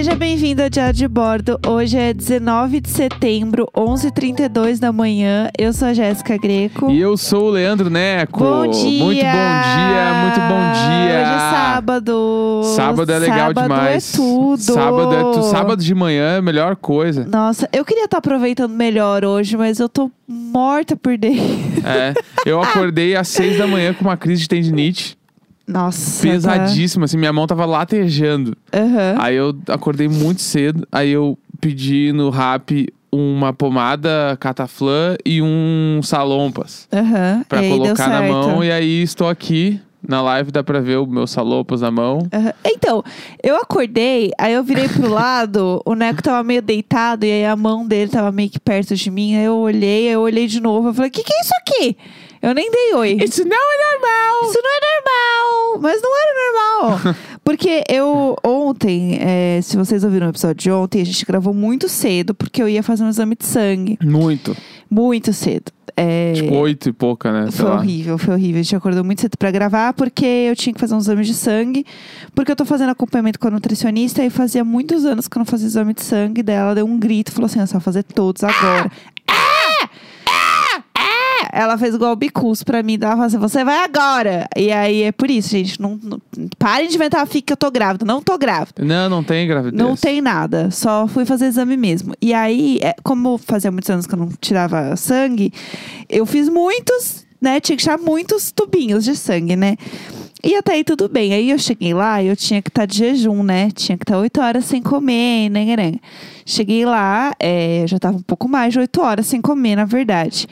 Seja bem-vindo ao Diário de Bordo. Hoje é 19 de setembro, 11h32 da manhã. Eu sou a Jéssica Greco. E eu sou o Leandro Neco. Bom dia! Muito bom dia, muito bom dia. Hoje é sábado. Sábado é legal sábado demais. é tudo. Sábado é tu, sábado de manhã é a melhor coisa. Nossa, eu queria estar aproveitando melhor hoje, mas eu tô morta por dentro. É. Eu acordei às seis da manhã com uma crise de tendinite. Nossa. Pesadíssima, assim, minha mão tava latejando. Tá... Aham. Aí eu acordei muito cedo, aí eu pedi no rap uma pomada cataflã e um salompas Aham. pra E colocar na mão. E aí estou aqui. Na live dá pra ver o meu salompas na mão. Aham. Então, eu acordei, aí eu virei pro lado, o Neco tava meio deitado e aí a mão dele tava meio que perto de mim. Aí eu olhei, aí eu olhei de novo, eu falei: "Que que é isso aqui?" Eu nem dei oi. Isso não é normal! Isso não é normal, mas não era normal. Porque eu, ontem, é, se vocês ouviram o episódio de ontem, a gente gravou muito cedo, porque eu ia fazer um exame de sangue. Muito. Muito cedo. É, Tipo, oito e pouca, né? Sei foi lá. horrível, foi horrível. A gente acordou muito cedo pra gravar, porque eu tinha que fazer um exame de sangue. Porque eu tô fazendo acompanhamento com a nutricionista e fazia muitos anos que eu não fazia exame de sangue. Daí ela deu um grito e falou assim: "É só fazer todos agora. Ela fez igual o bicus pra mim, ela falou assim, você vai agora. E aí é por isso, gente. Não, não, parem de inventar fica que eu tô grávida. Não tô grávida. Não, não tem gravidez. Não tem nada. Só fui fazer exame mesmo. E aí, é, como fazia muitos anos que eu não tirava sangue, eu fiz muitos, né? Tinha que tirar muitos tubinhos de sangue, né? E até aí tudo bem. Aí eu cheguei lá e eu tinha que estar de jejum, né? Tinha que estar oito horas sem comer, né, né? Cheguei lá, é, já tava um pouco mais de oito horas sem comer, na verdade.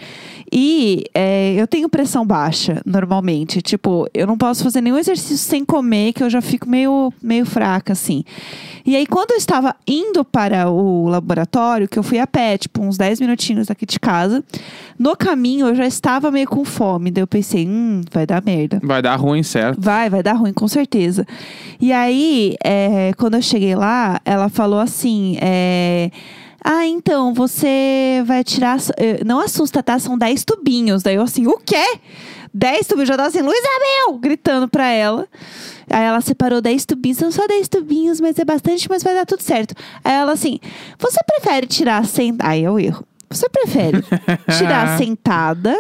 E é, eu tenho pressão baixa, normalmente. Tipo, eu não posso fazer nenhum exercício sem comer, que eu já fico meio, meio fraca, assim. E aí, quando eu estava indo para o laboratório, que eu fui a pé, tipo, uns 10 minutinhos daqui de casa, no caminho eu já estava meio com fome. Daí eu pensei, hum, vai dar merda. Vai dar ruim, certo? Vai, vai dar ruim, com certeza. E aí, é, quando eu cheguei lá, ela falou assim: é, Ah, então, você vai tirar. eh, Não assusta, tá? São 10 tubinhos. Daí eu assim, o quê? 10 tubinhos? Já tava assim, Luísa Mel! Gritando pra ela. Aí ela separou 10 tubinhos, são só 10 tubinhos, mas é bastante, mas vai dar tudo certo. Aí ela assim, você prefere tirar sem. Aí é o erro. Você prefere tirar sentada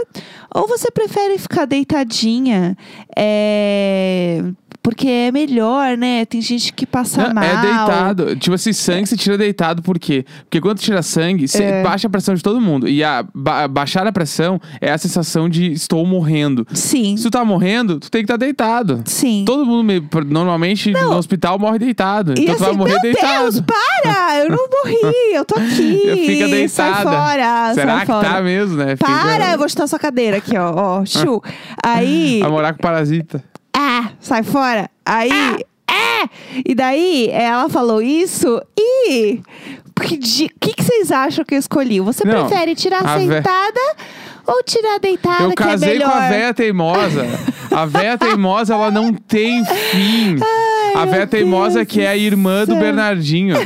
ou você prefere ficar deitadinha? É... Porque é melhor, né? Tem gente que passa Não, mal. é deitado. Tipo assim, sangue você tira deitado, por quê? Porque quando tira sangue, você É. baixa a pressão de todo mundo. E a ba- baixar a pressão é a sensação de estou morrendo. Sim, Se tu tá morrendo, tu tem que estar deitado. sim. Todo mundo, me- normalmente, no hospital morre deitado. E então tu vai assim, morrer meu deitado. Deus, para! Eu não morri, eu tô aqui. Fica deitada. Sai fora, Será sai que fora. tá mesmo, né? Fica- Para, eu vou chutar sua cadeira aqui, ó. ó chu. Aí. Vai morar com parasita. Ah, sai fora. Aí, é! E daí, ela falou isso e. O que, que, que vocês acham que eu escolhi? Você Não, prefere tirar sentada ou tirar deitada, Eu que é casei com a véia teimosa. A véia teimosa, ela não tem fim. A véia teimosa que é a irmã do. Bernardinho.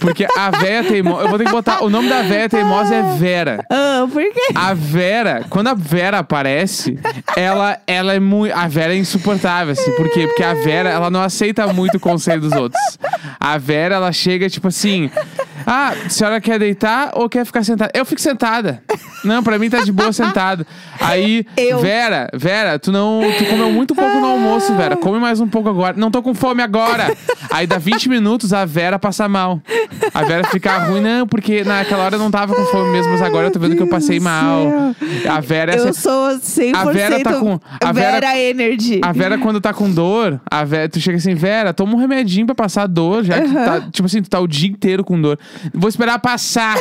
Porque a véia teimosa... Eu vou ter que botar... O nome da véia teimosa é Vera. Ah, por quê? A Vera, quando a Vera aparece, ela, ela é muito. A Vera é insuportável, assim. Por quê? Porque a Vera, ela não aceita muito o conselho dos outros. A Vera, ela chega tipo assim. Ah, a senhora quer deitar ou quer ficar sentada? Eu fico sentada. Não, pra mim tá de boa sentado. Aí, Eu. Vera, Vera, tu não. Tu comeu muito pouco no almoço, Vera. Come mais um pouco agora. Não tô com fome agora. Aí dá 20 minutos, a Vera passa mal. A Vera fica ruim, não, porque naquela hora eu não tava com fome mesmo, mas agora eu tô vendo que eu passei mal. A Vera é Eu essa- sou 100% A Vera tá com- a Vera- Vera Energy. A Vera, quando tá com dor, a Vera, tu chega assim, Vera, toma um remedinho pra passar a dor, já que tá, tipo assim, tu tá o dia inteiro com dor. Vou esperar passar.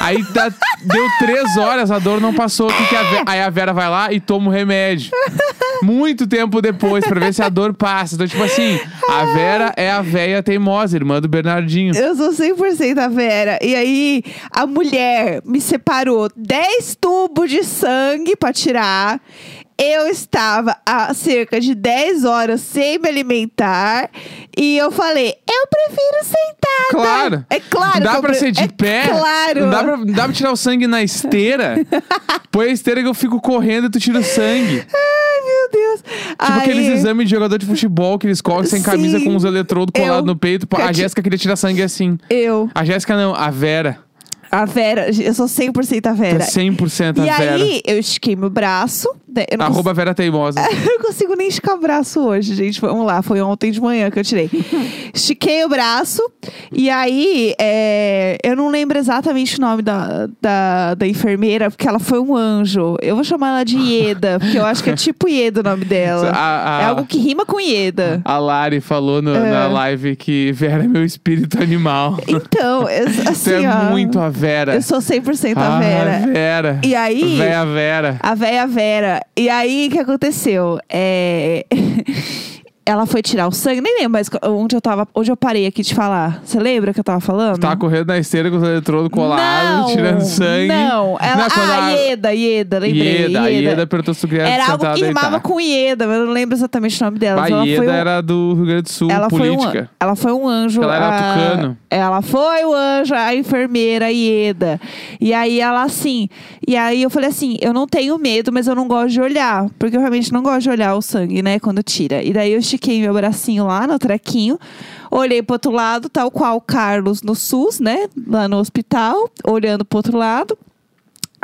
Aí tá- deu três horas, a dor não passou. Que que a Aí a Vera vai lá e toma o remédio. Muito tempo depois, pra ver se a dor passa. Então, tipo assim, a Vera é a véia teimosa, irmã do Bernardinho. Eu sou 100% a Vera. E aí, a mulher me separou 10 tubos de sangue pra tirar. Eu estava há cerca de 10 horas sem me alimentar. E eu falei, eu prefiro sentada. Claro. É claro. Dá que eu pra pre- ser de é pé? Claro. Não dá pra, dá pra tirar o sangue na esteira? Põe a esteira que eu fico correndo e tu tira o sangue. Ai, meu Deus. Tipo Aí- aqueles exames de jogador de futebol que eles colocam sem camisa Sim. com os eletrodos Eu- colados no peito. A Jéssica queria tirar sangue assim. Eu, A Jéssica não, a Vera. a Vera, eu sou 100% a Tá Vera. 100% a e Vera. aí, eu estiquei meu braço. Né, Eu não, Arroba Vera Teimosa. eu não consigo nem esticar o braço hoje, gente. Vamos lá, foi ontem de manhã que eu tirei. Estiquei o braço. E aí, é, eu não lembro exatamente o nome da, da, da enfermeira, porque ela foi um anjo. Eu vou chamar ela de Ieda, porque eu acho que é tipo Ieda o nome dela. A, a- É algo que rima com Ieda. a Lari falou no- É. na live que Vera é meu espírito animal. Então, eu- Você assim, é ó, muito a Vera. eu sou 100% ah, a Vera. Vera. E aí- Véia Vera. A véia Vera. E aí, o que aconteceu? É... Ela foi tirar o sangue, nem lembro mais onde eu tava, onde eu parei aqui de falar. Você lembra que eu tava falando? Tava correndo na esteira com os eletrodos colados, não, tirando sangue. Não, ela, quando ah, a- Ieda, Ieda, lembrei. Ieda. A Ieda perguntou se queria Era algo que rimava deitar. com Ieda, mas eu não lembro exatamente o nome dela. A ela Ieda um, era do Rio Grande do Sul, ela foi, um, política. ela foi um anjo. Ela era a- tucano. Ela foi o anjo, a enfermeira Ieda. E aí ela assim. E aí eu falei assim: eu não tenho medo, mas eu não gosto de olhar. Porque eu realmente não gosto de olhar o sangue, né? Quando tira. E daí eu estiquei meu bracinho lá no trequinho. Olhei pro outro lado, tal qual o Carlos no SUS, né? Lá no hospital, olhando pro outro lado.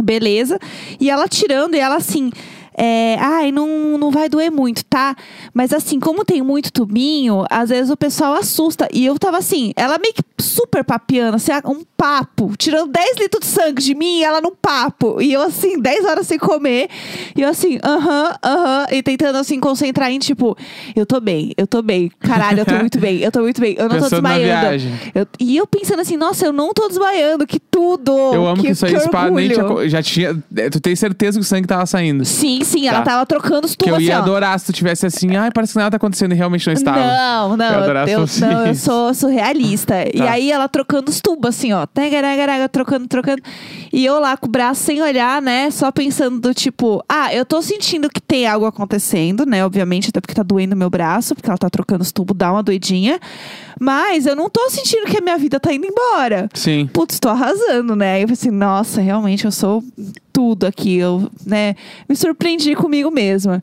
Beleza. E ela tirando, e ela assim. É, ai, não, não vai doer muito, tá? Mas assim, como tem muito tubinho, às vezes o pessoal assusta. E eu tava assim, ela meio que super papiando, assim, um papo, tirando 10 litros de sangue de mim, e ela num papo. E eu assim, 10 horas sem comer. E eu assim, aham, aham. E tentando assim, concentrar em tipo, eu tô bem, eu tô bem. Caralho, eu tô muito bem, eu tô muito bem. Eu não tô Pensando na desmaiando. Eu- e eu pensando assim, nossa, eu não tô desmaiando, que tudo. Eu amo que, isso aí spa nem tinha, já tinha. é, Tu tem certeza que o sangue tava saindo. Sim, sim, ela Tá. tava trocando os Que tubos eu ia assim, ó. adorar se tu tivesse assim, ai, parece que nada tá acontecendo e realmente não estava. Não, não, Eu eu, adorava se eu, fosse não, eu isso. sou surrealista. E Tá. aí ela trocando os tubos, assim, ó. Tagaragaraga, Trocando, trocando. E eu lá com o braço sem olhar, né? Só pensando do tipo, ah, eu tô sentindo que tem algo acontecendo, né? Obviamente, até porque tá doendo meu braço, porque ela tá trocando os tubos, dá uma doidinha. Mas eu não tô sentindo que a minha vida tá indo embora. Sim. Putz, tô arrasando, né? Aí eu falei assim, nossa, realmente eu sou tudo aqui. Eu, né, me surpreendi comigo mesma.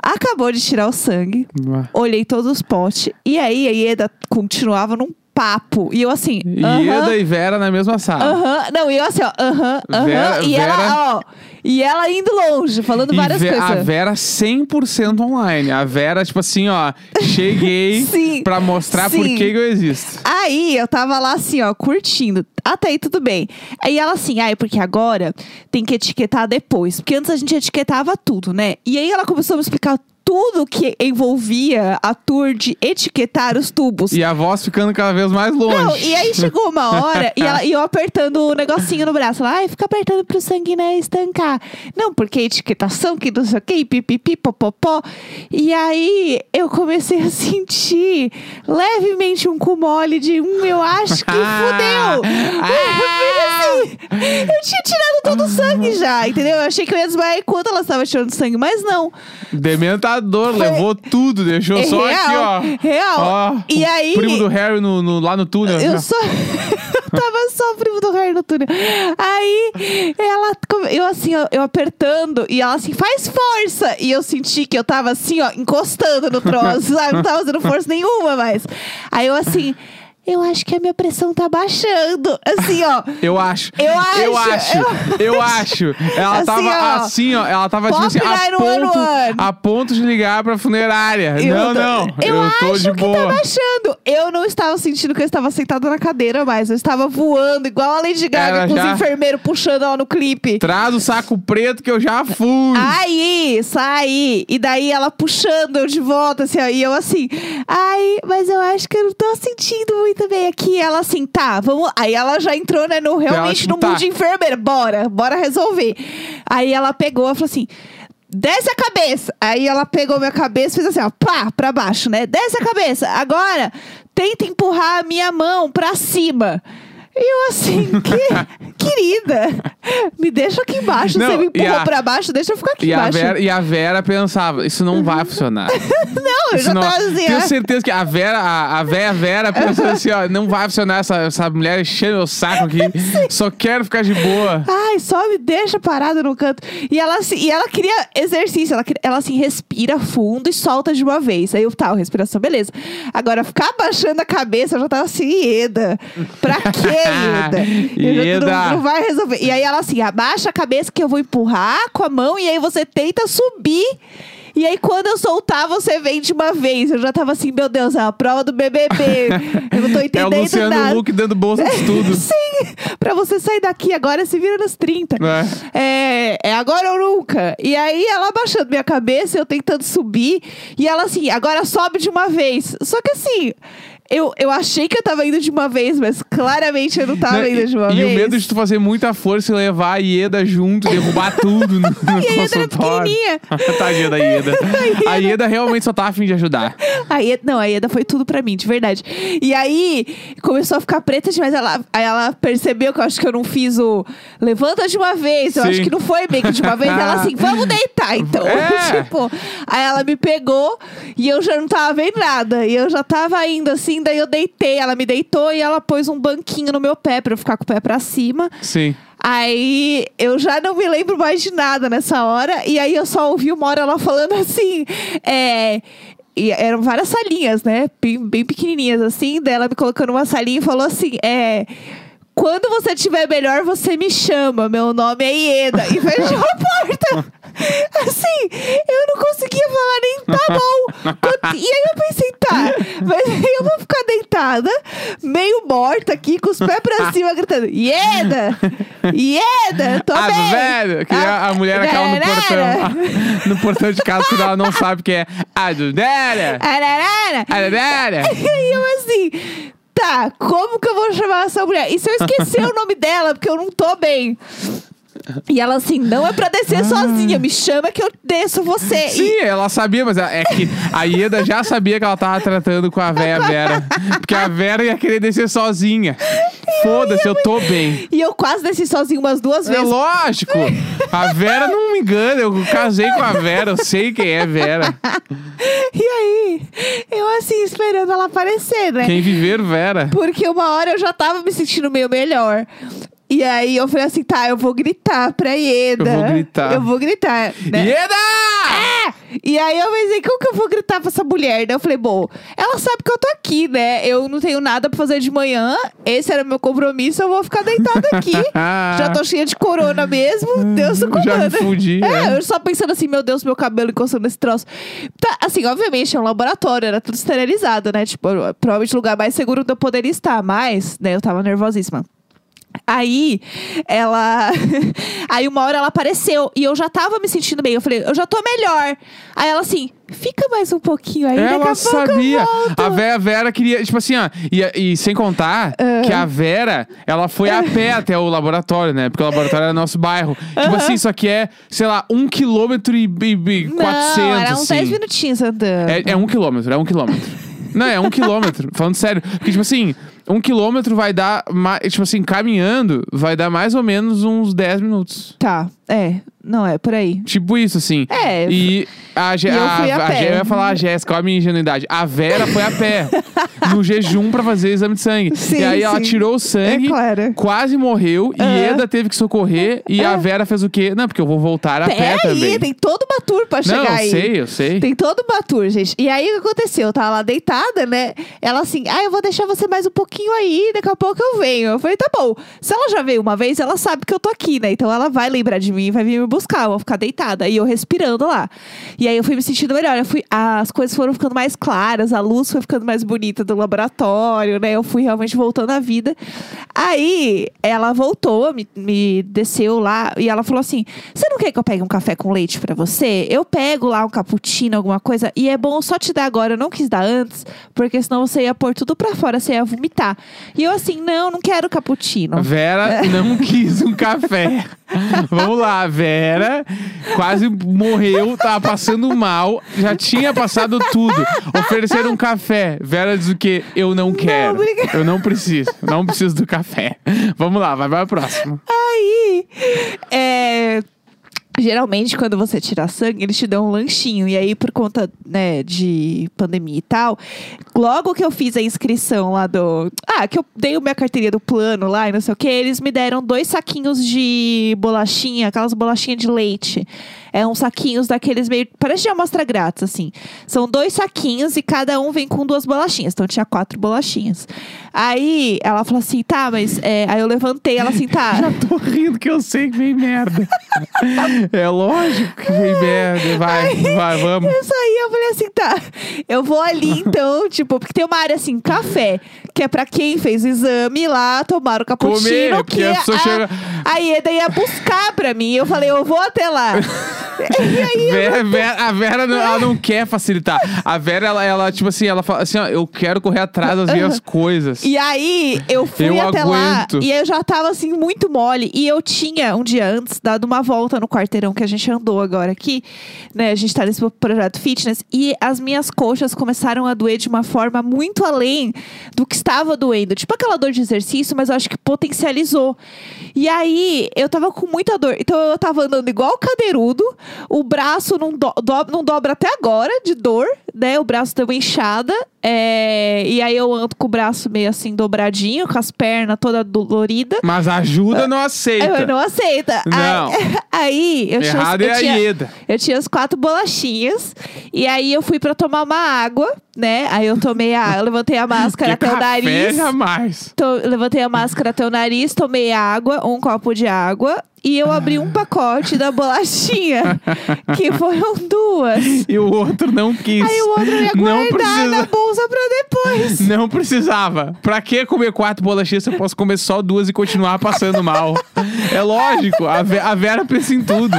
Acabou de tirar o sangue, olhei todos os potes. E aí a Ieda continuava num papo. E eu assim, E aham, Ieda e Vera na mesma sala. aham. Não, e eu assim, ó, aham, aham. Vera- E Vera- ela, ó, e ela indo longe, falando E várias Ve- a coisas. Vera 100% online. A Vera, tipo assim, ó, cheguei Sim, pra mostrar por sim. que que eu existo. Aí eu tava lá assim, ó, curtindo. Até aí tudo bem. Aí ela assim, ai, porque agora tem que etiquetar depois. Porque antes a gente etiquetava tudo, né? E aí ela começou a me explicar tudo que envolvia a tour de etiquetar os tubos. E a voz ficando cada vez mais longe. Não, e aí chegou uma hora e, ela- e eu apertando o negocinho no braço. Ela, ai, fica apertando pro sangue né, estancar. Não, porque etiquetação, que não sei o que, pipipi, popopó. E aí eu comecei a sentir levemente um cu mole de um, eu acho que fudeu. Porque assim, eu tinha tirado todo o sangue já, entendeu? Eu achei que eu ia desmaiar enquanto ela estava tirando sangue, mas não. Dementador, levou tudo, deixou É só real, aqui, ó. real. Ó, E o aí- Primo do Harry no, no- lá no túnel. Eu só. eu tava só o primo do Harry no túnel. Aí, ela. Eu assim, ó, eu apertando. E ela assim, faz força! E eu senti que eu tava assim, ó, encostando no troço, sabe? Não tava fazendo força nenhuma mais. Aí eu assim. Eu acho que a minha pressão tá baixando. Assim, ó. Eu acho. Eu acho, Eu acho. Eu acho. Ela Assim, tava ó. assim, ó. Ela tava tipo assim, a 911. ponto, a ponto de ligar pra funerária. Eu não, tô- não. Eu, tô acho de que boa. tá baixando. Eu não estava sentindo que eu estava sentada na cadeira mais. Eu estava voando, igual a Lady Gaga, Era com já- os enfermeiros puxando ela no clipe. Traz o saco preto que eu já fui. Aí, saí. E daí ela puxando eu de volta, assim, ó, e eu assim, ai, mas eu acho que eu não tô sentindo muito bem aqui. Ela assim, tá, vamos. Aí ela já entrou, né, no, realmente no tá. mundo de enfermeira. Bora, bora resolver. Aí ela pegou e falou assim. Desce a cabeça. Aí ela pegou minha cabeça e fez assim, ó, pá, pra baixo, né? Desce a cabeça. Agora, tenta empurrar a minha mão pra cima. E eu assim, que, querida, me deixa aqui embaixo. Não, Você me empurrou a- pra baixo, deixa eu ficar aqui E a, embaixo. Vera, e a Vera pensava, isso não vai funcionar. Não, eu Isso já não- tava assim, Tenho ó. certeza que a Vera, a, a véia Vera pensou assim, ó, não vai funcionar essa, essa mulher enchendo meu saco aqui. Só quero ficar de boa. Ai, só me deixa parada no canto. E ela, assim, e ela queria exercício. Ela, ela assim, respira fundo e solta de uma vez. Aí eu, tá, respiração, beleza. Agora, ficar abaixando a cabeça, eu já tava assim, Ieda. Pra quê, Ieda? Ieda. Não, vai resolver. E aí ela assim, abaixa a cabeça que eu vou empurrar com a mão. E aí você tenta subir. E aí, quando eu soltar, você vem de uma vez. Eu já tava assim, meu Deus, é a prova do BBB. Eu não tô É o entendendo Luciano nada. Huck dando bolsa de estudo. Sim, pra você sair daqui agora, se vira nos 30. Né? É, é agora ou nunca. E aí ela abaixando minha cabeça, eu tentando subir. E ela assim, agora sobe de uma vez. Só que assim, eu, eu achei que eu tava indo de uma vez, mas claramente eu não tava Né? indo de uma e, vez. e o medo de tu fazer muita força e levar a Ieda junto, derrubar tudo no, no a Ieda pequenininha. Tadinha da Ieda. A Ieda realmente só tá afim de ajudar. A Ieda, não, a Ieda foi tudo pra mim, de verdade. E aí, começou a ficar preta demais. Ela, aí ela percebeu que eu acho que eu não fiz o levanta de uma vez. Eu Sim. acho que não foi bem que de uma vez. Ela assim, vamos deitar, então. É. tipo, aí ela me pegou e eu já não tava vendo nada. E eu já tava indo assim, daí eu deitei. Ela me deitou e ela pôs um banquinho no meu pé pra eu ficar com o pé pra cima. Sim. Aí eu já não me lembro mais de nada nessa hora. E aí eu só ouvi uma hora ela falando assim. É. E eram várias salinhas, né? Bem, bem pequenininhas assim. Daí ela me colocando numa salinha e falou assim: É. Quando você estiver melhor, você me chama. Meu nome é Ieda. E fechou a porta. Assim, eu não conseguia falar nem tá bom. E aí eu pensei, tá, mas eu vou ficar deitada, meio morta aqui, com os pés pra cima, gritando: Ieda! Ieda! Tô ah, bem! velho, que a, a mulher aquela no portão. no portão de casa, quando ela não sabe que é a. Ararara! A Dudélia. E aí eu assim, tá, como que eu vou chamar essa mulher? E se eu esquecer o nome dela, porque eu não tô bem? E ela assim, não é pra descer sozinha, me chama que eu desço você. E- Sim, ela sabia, mas é que a Ieda já sabia que ela tava tratando com a véia Vera. Porque a Vera ia querer descer sozinha. Foda-se, eu tô bem. E eu quase desci sozinha umas duas É vezes. lógico. A Vera não me engana. Eu casei com a Vera. Eu sei quem é Vera. E aí, eu assim, esperando ela aparecer, né? Quem viver, Vera. Porque uma hora eu já tava me sentindo meio melhor. E aí eu falei assim, tá, eu vou gritar pra Ieda. Eu vou gritar. Eu vou gritar, né? Ieda! É! E aí eu pensei, como que eu vou gritar pra essa mulher? Daí eu falei, bom, ela sabe que eu tô aqui, né? Eu não tenho nada pra fazer de manhã. Esse era meu compromisso, eu vou ficar deitada aqui. Já tô cheia de corona mesmo. Deus do Já me comando. fudi, É, é. eu só pensando assim, meu Deus, meu cabelo encostando nesse troço. Tá, assim, obviamente, é um laboratório, era tudo esterilizado, né? Tipo, provavelmente o lugar mais seguro onde eu poderia estar, mas, né, eu tava nervosíssima. Aí, ela. Aí, uma hora ela apareceu e eu já tava me sentindo bem. Eu falei, eu já tô melhor. Aí ela assim, fica mais um pouquinho aí, a Ela pouco sabia. A Vera, Vera queria, tipo assim, ó. E, e sem contar que a Vera, ela foi a pé até o laboratório, né? Porque o laboratório era nosso bairro. Tipo Aham. assim, isso aqui é, sei lá, um quilômetro e, e, e 400. Não, era uns assim. 10 minutinhos andando. É, é um quilômetro, é um quilômetro. Não, é um quilômetro. Falando sério. Porque, tipo assim, um quilômetro vai dar. Tipo assim, caminhando, vai dar mais ou menos uns 10 minutos. Tá, é. Não, é por aí. Tipo isso, assim. É. E a, Gé- E eu fui a a, pé. Eu ia falar a Jéssica, olha a minha ingenuidade. A Vera foi a pé. no jejum pra fazer exame de sangue. Sim, e aí ela sim. tirou o sangue, É claro. quase morreu. E Aham. Eda teve que socorrer. E a Vera fez o quê? Não, porque eu vou voltar a pé também. aí, tem todo uma tour pra Não, chegar eu aí. sei, eu sei. Tem todo uma tour, gente. E aí, o que aconteceu? Eu tava lá deitada, né? Ela assim, ah, eu vou deixar você mais um pouquinho aí, daqui a pouco eu venho. Eu falei, tá bom. Se ela já veio uma vez, ela sabe que eu tô aqui, né? Então ela vai lembrar de mim e vai vir me buscar. Eu vou ficar deitada. E eu respirando lá. E aí eu fui me sentindo melhor. Eu fui, as coisas foram ficando mais claras, a luz foi ficando mais bonita do laboratório, né? Eu fui realmente voltando à vida. Aí ela voltou, me, me desceu lá e ela falou assim: Você não quer que eu pegue um café com leite pra você? Eu pego lá um cappuccino, alguma coisa, e é bom só te dar agora. Eu não quis dar antes, porque senão você ia pôr tudo pra fora, você ia vomitar. E eu assim: Não, não quero cappuccino. Vera não quis um café. Vamos lá, Vera quase morreu, tava passando mal, já tinha passado tudo. Ofereceram um café. Vera diz o quê? Eu não quero. obrigada. eu não preciso. Não preciso do café. Vamos lá, vai para a próxima. aí, é, Geralmente, quando você tira sangue, eles te dão um lanchinho. E aí, por conta, né, de pandemia e tal, logo que eu fiz a inscrição lá do. Ah, que eu dei minha carteirinha do plano lá e não sei o que, eles me deram dois saquinhos de bolachinha, aquelas bolachinhas de leite. É uns saquinhos daqueles meio. Parece de amostra grátis, assim. São dois saquinhos e cada um vem com duas bolachinhas. Então tinha quatro bolachinhas. Aí ela falou assim: tá, mas. é, Aí eu levantei, ela assim, tá. Já tô rindo que eu sei que vem merda. é lógico que vem merda. Vai, vai, vamos. Eu saí, eu falei assim, tá. Eu vou ali então, tipo, porque tem uma área assim, café, que é pra quem fez o exame lá, tomar o cappuccino, Comer, que a pessoa a, chega- a Ieda ia buscar pra mim. Eu falei, eu vou até lá. Vera- Vera- a Vera, não, ela não quer facilitar. A Vera, ela, ela, tipo assim, ela fala assim, ó, eu quero correr atrás das minhas coisas. E aí, eu fui Eu até lá aguento. e eu já tava assim, muito mole. E eu tinha, um dia antes, dado uma volta no quarteirão que a gente andou agora aqui, né? A gente tá nesse projeto fitness. E as minhas coxas começaram a doer de uma forma muito além do que estava doendo. Tipo aquela dor de exercício, mas eu acho que potencializou. E aí, eu tava com muita dor. Então, eu tava andando igual cadeirudo. O braço não, do- do- não dobra até agora de dor, né? O braço deu uma inchada. É, E aí, eu ando com o braço meio assim dobradinho, com as pernas toda dolorida. Mas ajuda não aceita. Eu não aceita. Não. Aí, aí eu, tinha, Errado eu, é a tinha, Ieda. eu tinha as quatro bolachinhas. E aí eu fui pra tomar uma água, né? Aí eu tomei a. Eu levantei a máscara até o café nariz. jamais. To- levantei a máscara até o nariz, tomei água, um copo de água. E eu abri um pacote da bolachinha, que foram duas. E o outro não quis. Aí o outro eu ia não guardar na precisa. bolsa pra depois. Não precisava. Pra que comer quatro bolachinhas se eu posso comer só duas e continuar passando mal? É lógico, a, Ve- a Vera pensa em tudo.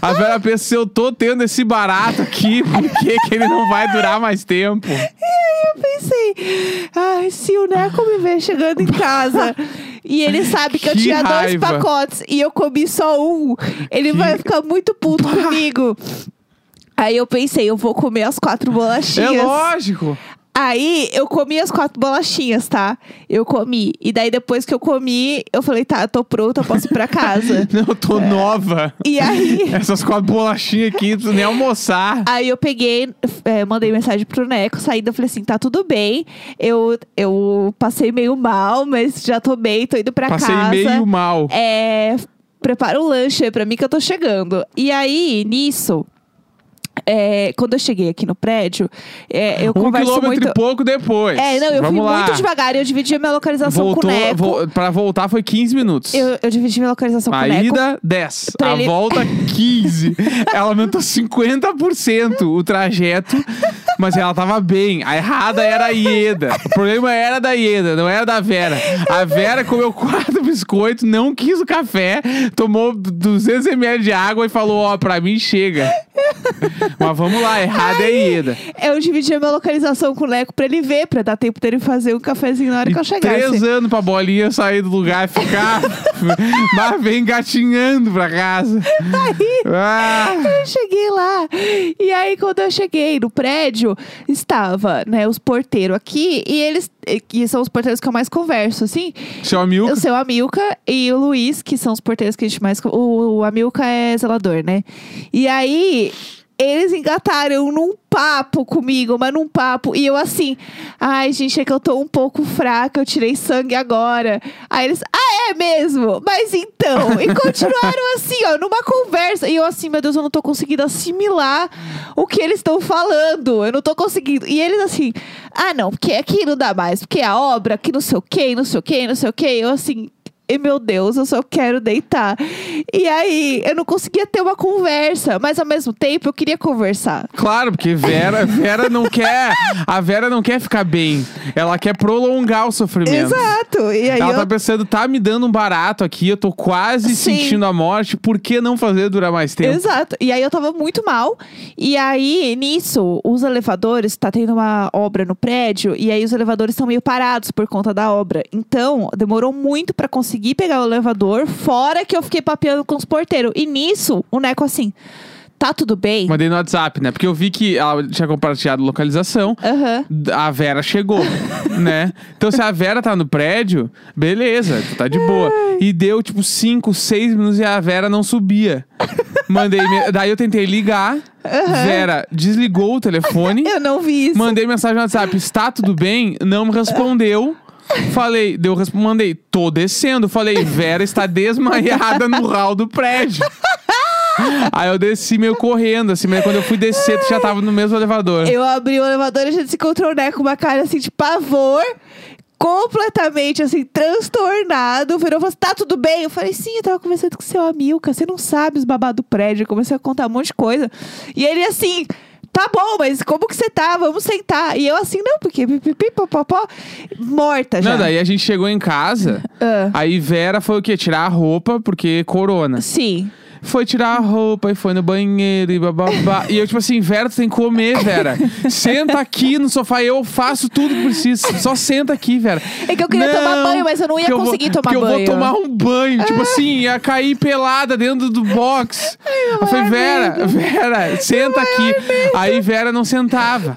A Vera pensa, se eu tô tendo esse barato aqui, por que, que ele não vai durar mais tempo? Eu pensei, ai, se o Neco me ver chegando em casa e ele sabe que, eu Que tinha dois raiva. pacotes e eu comi só um, ele Que- vai ficar muito puto comigo. Aí eu pensei, eu vou comer as quatro É bolachinhas. lógico. Aí eu comi as quatro bolachinhas, tá? Eu comi. E daí depois que eu comi, eu falei, tá, eu tô pronta, eu posso ir pra casa. Não, eu tô nova. e aí. Essas quatro bolachinhas aqui, tu nem almoçar. Aí eu peguei, é, mandei mensagem pro Neco, saí, eu falei assim, tá tudo bem. Eu, eu passei meio mal, mas já tô bem, tô indo pra Passei casa. meio mal. É, prepara o lanche aí pra mim que eu tô chegando. E aí, nisso, é, quando eu cheguei aqui no prédio, é, eu um converso quilômetro muito. e pouco depois. É, não, eu Vamos fui lá. muito devagar, eu dividi a minha localização Voltou, com o Neco. vo- pra voltar foi 15 minutos. Eu, eu dividi minha localização com A o Neco. ida, 10. Pra a ele- volta, 15. ela aumentou 50% o trajeto, mas ela tava bem. A errada era a Ieda. O problema era da Ieda, não era da Vera. A Vera comeu quatro biscoitos, não quis o café, tomou 200ml de água e falou: Ó, pra mim chega. Mas vamos lá, errada é a Ieda. Eu dividi a minha localização com o Neco pra ele ver, pra dar tempo dele fazer um cafezinho na hora que eu E chegasse. três anos pra bolinha sair do lugar e ficar. mas vem gatinhando pra casa. Ah. Eu cheguei lá. E aí, quando eu cheguei no prédio, estava, né, os porteiros aqui. E eles, que são os porteiros que eu mais converso, assim. Seu amigo. O seu Amilca e o Luiz, que são os porteiros que a gente mais. O, o Amilca é zelador, né? E aí. Eles engataram num papo comigo, mas num papo. E eu assim, ai, gente, é que eu tô um pouco fraca, eu tirei sangue agora. Aí eles, ah, é mesmo? Mas então. E continuaram assim, ó, numa conversa. E eu assim, meu Deus, eu não tô conseguindo assimilar o que eles estão falando. Eu não tô conseguindo. E eles assim, ah, não, porque aqui não dá mais, porque a obra, que não sei o quê, não sei o quê, não sei o quê. Eu assim. E meu Deus, eu só quero deitar. E aí, eu não conseguia ter uma conversa, mas ao mesmo tempo eu queria conversar. Claro, porque Vera, Vera não quer. A Vera não quer ficar bem. Ela quer prolongar o sofrimento. Exato. E aí Ela eu tá pensando, tá me dando um barato aqui, eu tô quase Sim. sentindo a morte, por que não fazer durar mais tempo? Exato. E aí eu tava muito mal. E aí, nisso, os elevadores, tá tendo uma obra no prédio, e aí os elevadores estão meio parados por conta da obra. Então, demorou muito pra conseguir pegar o elevador, fora que eu fiquei papeando com os porteiros. E nisso, o Neco assim. tá tudo bem? Mandei no WhatsApp, né? Porque eu vi que ela tinha compartilhado localização. Aham. A Vera chegou, né? Então, se a Vera tá no prédio, beleza, tu tá de boa. E deu, tipo, 5, 6 minutos e a Vera não subia. Mandei. Daí eu tentei ligar. Vera desligou o telefone. Eu não vi isso. Mandei mensagem no WhatsApp, está tudo bem? Não me respondeu. Falei, deu, mandei, tô descendo. Falei, Vera está desmaiada no hall do prédio. Aí eu desci meio correndo, assim, mas quando eu fui descer, tu já tava no mesmo elevador. Eu abri o elevador e a gente se encontrou, né, com uma cara assim de pavor. Completamente assim, transtornado. Virou e falou assim: tá tudo bem? Eu falei, sim, eu tava conversando com seu Amilca. Você não sabe os babados do prédio. Eu comecei a contar um monte de coisa. E ele assim. Tá bom, mas como que você tá? Vamos sentar. E eu assim, não, porque pipipi, popopó, morta já. Não, daí a gente chegou em casa, Ah. aí Vera foi o quê? Tirar a roupa, porque corona. Sim. Foi tirar a roupa e foi no banheiro e bababá. e eu, tipo assim, Vera, tu tem que comer, Vera. Senta aqui no sofá, eu faço tudo que precisa. Só senta aqui, Vera. É que eu queria tomar banho, mas eu não ia que vou- conseguir tomar que eu banho. vou tomar um banho. Tipo assim, ia cair pelada dentro do box. eu falei, Vera, Vera, senta aqui. Aí Vera não sentava.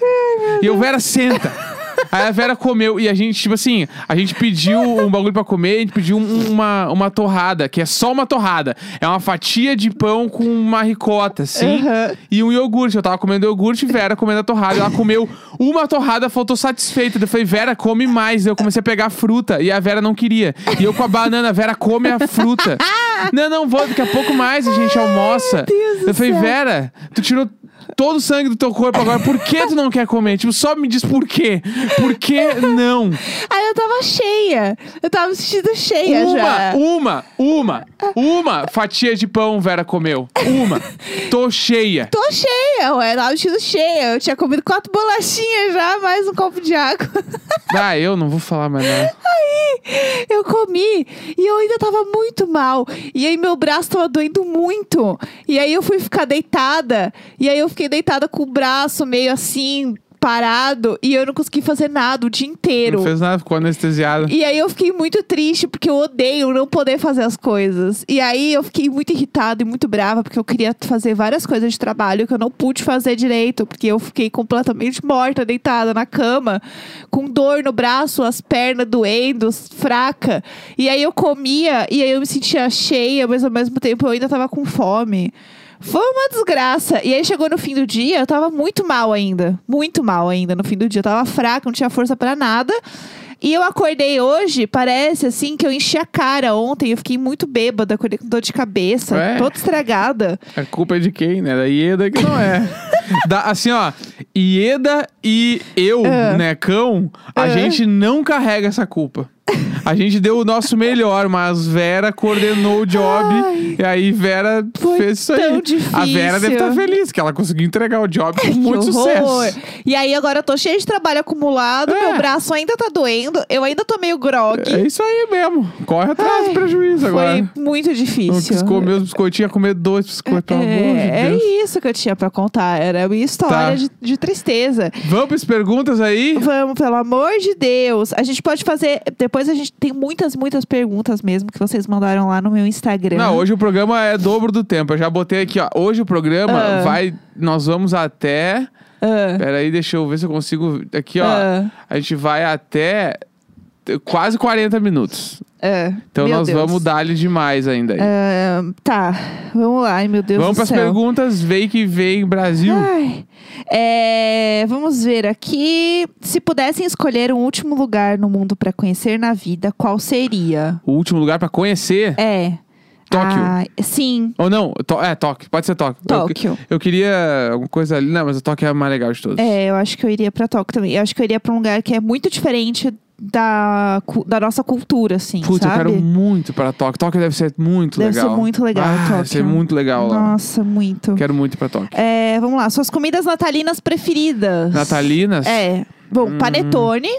E eu, Vera, senta. Aí a Vera comeu e a gente, tipo assim, a gente pediu um bagulho pra comer, a gente pediu um- uma, uma torrada, que é só uma torrada. É uma fatia de pão com uma ricota, assim, Aham. e um iogurte. Eu tava comendo iogurte e Vera comendo a torrada. Ela comeu uma torrada, faltou satisfeita. Eu falei, Vera, come mais. Eu comecei a pegar fruta e a Vera não queria. E eu com a banana, Vera, come a fruta. não, não, vou, daqui a pouco mais a gente almoça. Deus do eu falei, céu. Vera, tu tirou todo o sangue do teu corpo agora, por que tu não quer comer? Tipo, só me diz por quê. Por que não? Aí eu tava cheia. Eu tava me sentindo cheia Uma, já. uma, uma, uma fatia de pão Vera comeu. Uma. Tô cheia. Tô cheia, ué. Tava me sentindo cheia. Eu tinha comido quatro bolachinhas já, mais um copo de água. Ah, eu não vou falar mais nada. Aí eu comi e eu ainda tava muito mal. E aí meu braço tava doendo muito. E aí eu fui ficar deitada. E aí eu fiquei deitada com o braço meio assim, parado. E eu não consegui fazer nada o dia inteiro. Não fez nada, ficou anestesiada. E aí eu fiquei muito triste, porque eu odeio não poder fazer as coisas. E aí eu fiquei muito irritada e muito brava, porque eu queria fazer várias coisas de trabalho que eu não pude fazer direito, porque eu fiquei completamente morta, deitada na cama, com dor no braço, as pernas doendo, fraca. E aí eu comia e aí eu me sentia cheia, mas ao mesmo tempo eu ainda tava com fome. Foi uma desgraça. E aí chegou no fim do dia, eu tava muito mal ainda. Muito mal ainda no fim do dia. Eu tava fraca, não tinha força pra nada. E eu acordei hoje, parece assim, que eu enchi a cara ontem. Eu fiquei muito bêbada, acordei com dor de cabeça, toda estragada. A culpa é de quem, né? Da Ieda que não é. Da- assim, ó, Ieda e eu, Ah. né, cão, a Ah. gente não carrega essa culpa. A gente deu o nosso melhor, mas Vera coordenou o job Ai. e aí Vera fez isso aí. A Vera deve estar difícil. feliz que ela conseguiu entregar o job com muito sucesso. E aí agora eu tô cheia de trabalho acumulado, É. meu braço ainda tá doendo, eu ainda tô meio grog. É isso aí mesmo. Corre atrás do prejuízo agora. Foi muito Não difícil. quis comer os biscoitinhos, ia comer dois biscoitos, pelo amor de É, é isso que eu tinha pra contar. Era a minha história Tá. de, de tristeza. Vamos para as perguntas aí? Vamos, pelo amor de Deus. A gente pode fazer. Depois a gente tem muitas, muitas perguntas mesmo que vocês mandaram lá no meu Instagram. Não, hoje o programa é dobro do tempo. Eu já botei aqui, ó. Hoje o programa Ah. vai. Nós vamos até. Ah, Peraí, deixa eu ver se eu consigo. Aqui, ó. Ah. A gente vai até quase 40 minutos. ah, Então meu nós Deus. vamos dar-lhe demais ainda. aí. Ah, tá, vamos lá. Ai, meu Deus vamos pras céu. perguntas. Vem que vem, Brasil. Ai. É, vamos ver aqui. Se pudessem escolher um último lugar no mundo pra conhecer na vida, qual seria? O último lugar pra conhecer. É. Tóquio. Ah, sim, Ou não? To- é, Tóquio. Pode ser Tóquio. Eu- Tóquio. Eu, queria alguma coisa ali. Não, mas o Tóquio é a mais legal de todos. É, eu acho que eu iria pra Tóquio também. Eu acho que eu iria pra um lugar que é muito diferente da, da nossa cultura, assim, Putz, eu sabe? quero muito para Tóquio. Tóquio deve ser muito Deve legal. ser muito legal, ah, Tóquio. Deve ser muito legal lá. Nossa, muito. Quero muito pra Tóquio. É, vamos lá, suas comidas natalinas preferidas. Natalinas? É. Bom, Hum. panetone.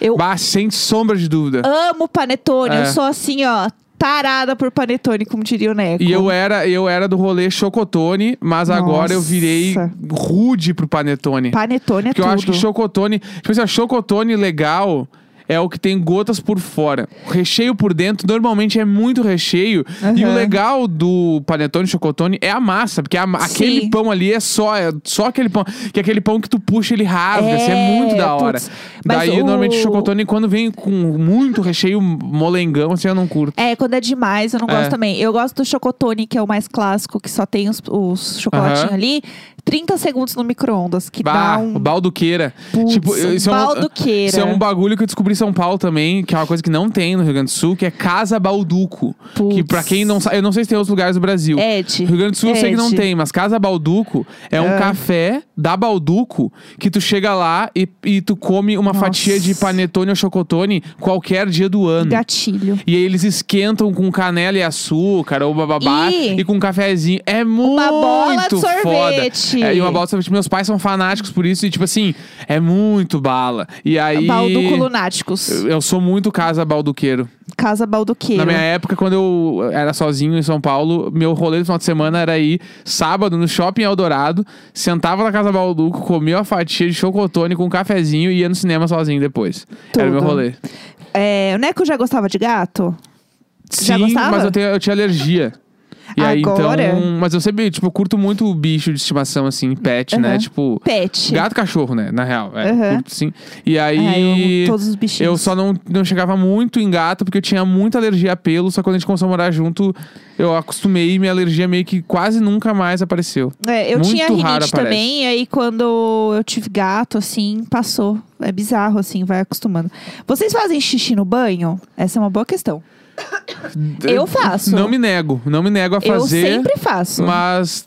Eu Bah, sem sombra de dúvida. amo panetone. É. Eu sou assim, ó, tarada por panetone, como diria o Neco. E eu era, eu era do rolê chocotone, mas agora eu virei Nossa. rude pro panetone. Panetone é Porque tudo. eu acho que chocotone. Tipo assim, chocotone legal é o que tem gotas por fora. O recheio por dentro normalmente é muito recheio. E o legal do panetone chocotone é a massa, porque a- aquele pão ali é só, é só aquele pão. Que é aquele pão que tu puxa ele rasga. Isso é muito da hora. putz. Daí, o- normalmente, o chocotone, quando vem com muito recheio molengão, assim, eu não curto. É, quando é demais, eu não É. gosto também. Eu gosto do chocotone, que é o mais clássico, que só tem os, os chocolatinhos Aham. ali. 30 segundos no micro-ondas, que Bah, dá um. o balduqueira. Putz, tipo, isso é, um, balduqueira. isso é um bagulho que eu descobri em São Paulo também, que é uma coisa que não tem no Rio Grande do Sul, que é Casa Balduco. Putz. Que pra quem não sabe, eu não sei se tem outros lugares do Brasil. Ed. Rio Grande do Sul eu sei que não Ed. tem, mas Casa Balduco é um Ah. café da Balduco que tu chega lá e, e tu come uma Nossa. fatia de panetone ou chocotone qualquer dia do ano. Gatilho. E aí eles esquentam com canela e açúcar ou bababá Ih! e com um cafezinho. É muito bola de foda. É, e uma bola de sorvete. Meus pais são fanáticos por isso e tipo assim, é muito bala. E aí Balduco Lunáticos. eu, eu sou muito casa balduqueiro. Casa Balduqueiro. Na minha época, quando eu era sozinho em São Paulo, meu rolê no final de semana era ir sábado no shopping Eldorado, sentava na casa Balduco, comia uma fatia de chocotone com um cafezinho e ia no cinema sozinho depois. Era o meu Tudo. rolê. É, o Neco já gostava de gato? Já Sim, gostava? mas eu, tenho, eu tinha alergia. E aí, Agora? então. Mas eu sempre, tipo, curto muito bicho de estimação, assim, pet, né? Aham. Tipo. Pet. Gato cachorro, né? Na real. É, Aham. curto sim. E aí. Ah, eu amo todos os bichinhos. eu só não, não chegava muito em gato porque eu tinha muita alergia a pelo, só que quando a gente começou a morar junto, eu acostumei e minha alergia meio que quase nunca mais apareceu. É, eu Muito tinha rinite também, e aí quando eu tive gato, assim, passou. É bizarro, assim, vai acostumando. Vocês fazem xixi no banho? Essa é uma boa questão. Eu faço. Não me nego, não me nego a Eu fazer. sempre faço. Mas.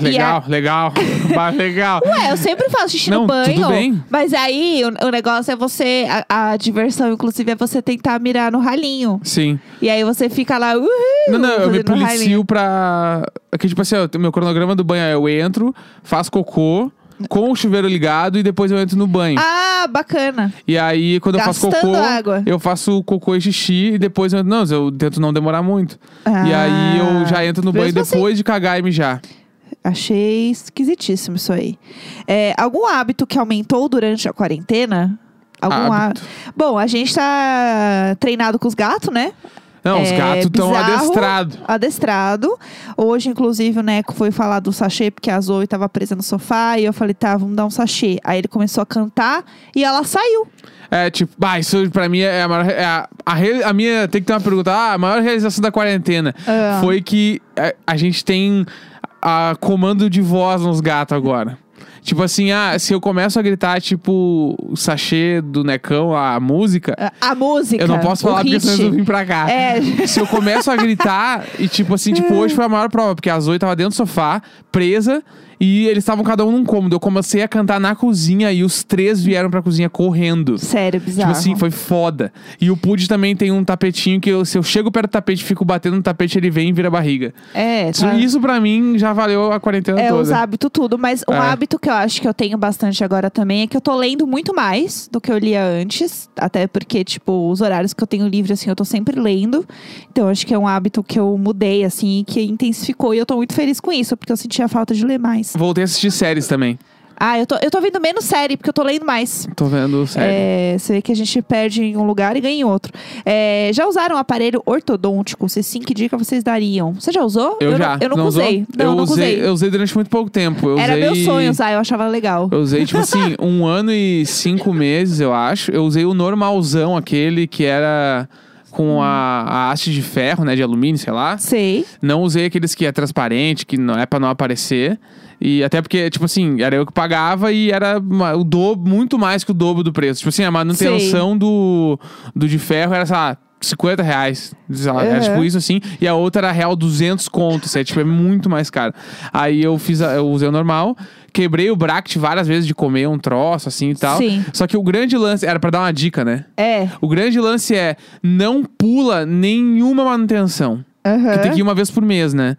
Legal, legal. Mas legal. Ué, eu sempre faço xixi Não, no banho. tudo bem. Mas aí o, o negócio é você. A, a diversão, inclusive, é você tentar mirar no ralinho. Sim. E aí você fica lá. Uhul, Não, não, eu me fazendo ralinho. policio pra. Aqui, tipo assim, ó, meu cronograma do banho é eu entro, faço cocô, com o chuveiro ligado e depois eu entro no banho. Ah, bacana. E aí, quando eu faço Gastando cocô, água. eu faço cocô e xixi e depois eu entro. Não, eu tento não demorar muito. e Ah, aí eu já entro no banho assim. depois de cagar e mijar. Achei esquisitíssimo isso aí. É, algum hábito que aumentou durante a quarentena? Algum Hábito. há- Bom, a gente tá treinado com os gatos, né? Não, os É gatos estão adestrados. Adestrado. Hoje, inclusive, o Neco foi falar do sachê, porque a Zoe tava presa no sofá. E eu falei, tá, vamos dar um sachê. Aí ele começou a cantar e ela saiu. É, tipo, isso pra mim é a maior. é a, a, a minha. Tem que ter uma pergunta. Ah, a maior realização da quarentena Ah. foi que a, a gente tem a comando de voz nos gatos agora. Tipo assim, ah, se eu começo a gritar, tipo, o sachê do Necão, a música, A, a música. eu não posso falar porque hit. senão vão vir pra cá. É. Se eu começo a gritar e, tipo assim, tipo, hoje foi a maior prova, porque a Zoe tava dentro do sofá, presa, e eles estavam cada um num cômodo. Eu comecei a cantar na cozinha e os três vieram pra cozinha correndo. Sério, bizarro. Tipo assim, foi foda. E o Pud também tem um tapetinho que eu- se eu chego perto do tapete e fico batendo no tapete, ele vem e vira barriga. É, Isso, tá. isso pra mim já valeu a quarentena É, toda. os hábitos tudo, mas um É. hábito que eu acho que eu tenho bastante agora também é que eu tô lendo muito mais do que eu lia antes. Até porque, tipo, os horários que eu tenho livre, assim, eu tô sempre lendo. Então, eu acho que é um hábito que eu mudei, assim, que intensificou. E eu tô muito feliz com isso, porque eu sentia falta de ler mais. Voltei a assistir séries também. Ah, eu tô, eu tô vendo menos série, porque eu tô lendo mais. Tô vendo série. É, você vê que a gente perde em um lugar e ganha em outro. É, já usaram um aparelho ortodôntico? Se sim, que dica vocês dariam? Você já usou? Eu, não- já. eu nunca usei. Não, eu eu nunca usei, usei. Eu usei durante muito pouco tempo. Eu Era usei... meu sonho usar, eu achava legal. Eu usei, tipo assim, um ano e cinco meses, eu acho. Eu usei o normalzão, aquele que era com a, a haste de ferro, né? De alumínio, sei lá. Sei. Não usei aqueles que é transparente, que não é pra não aparecer. E até porque, tipo assim, era eu que pagava e era o dobro, muito mais que o dobro do preço. Tipo assim, a manutenção do, do de ferro era, sei lá, 50 reais. Lá, Era Uhum. tipo isso assim. E a outra era real 200 contos. É, tipo, é muito mais caro. Aí eu fiz, a- eu usei o normal. Quebrei o bracket várias vezes de comer um troço assim e tal. Sim. Só que o grande lance, era pra dar uma dica, né? É. O grande lance é não pula nenhuma manutenção. Aham. Que tem que ir uma vez por mês, né?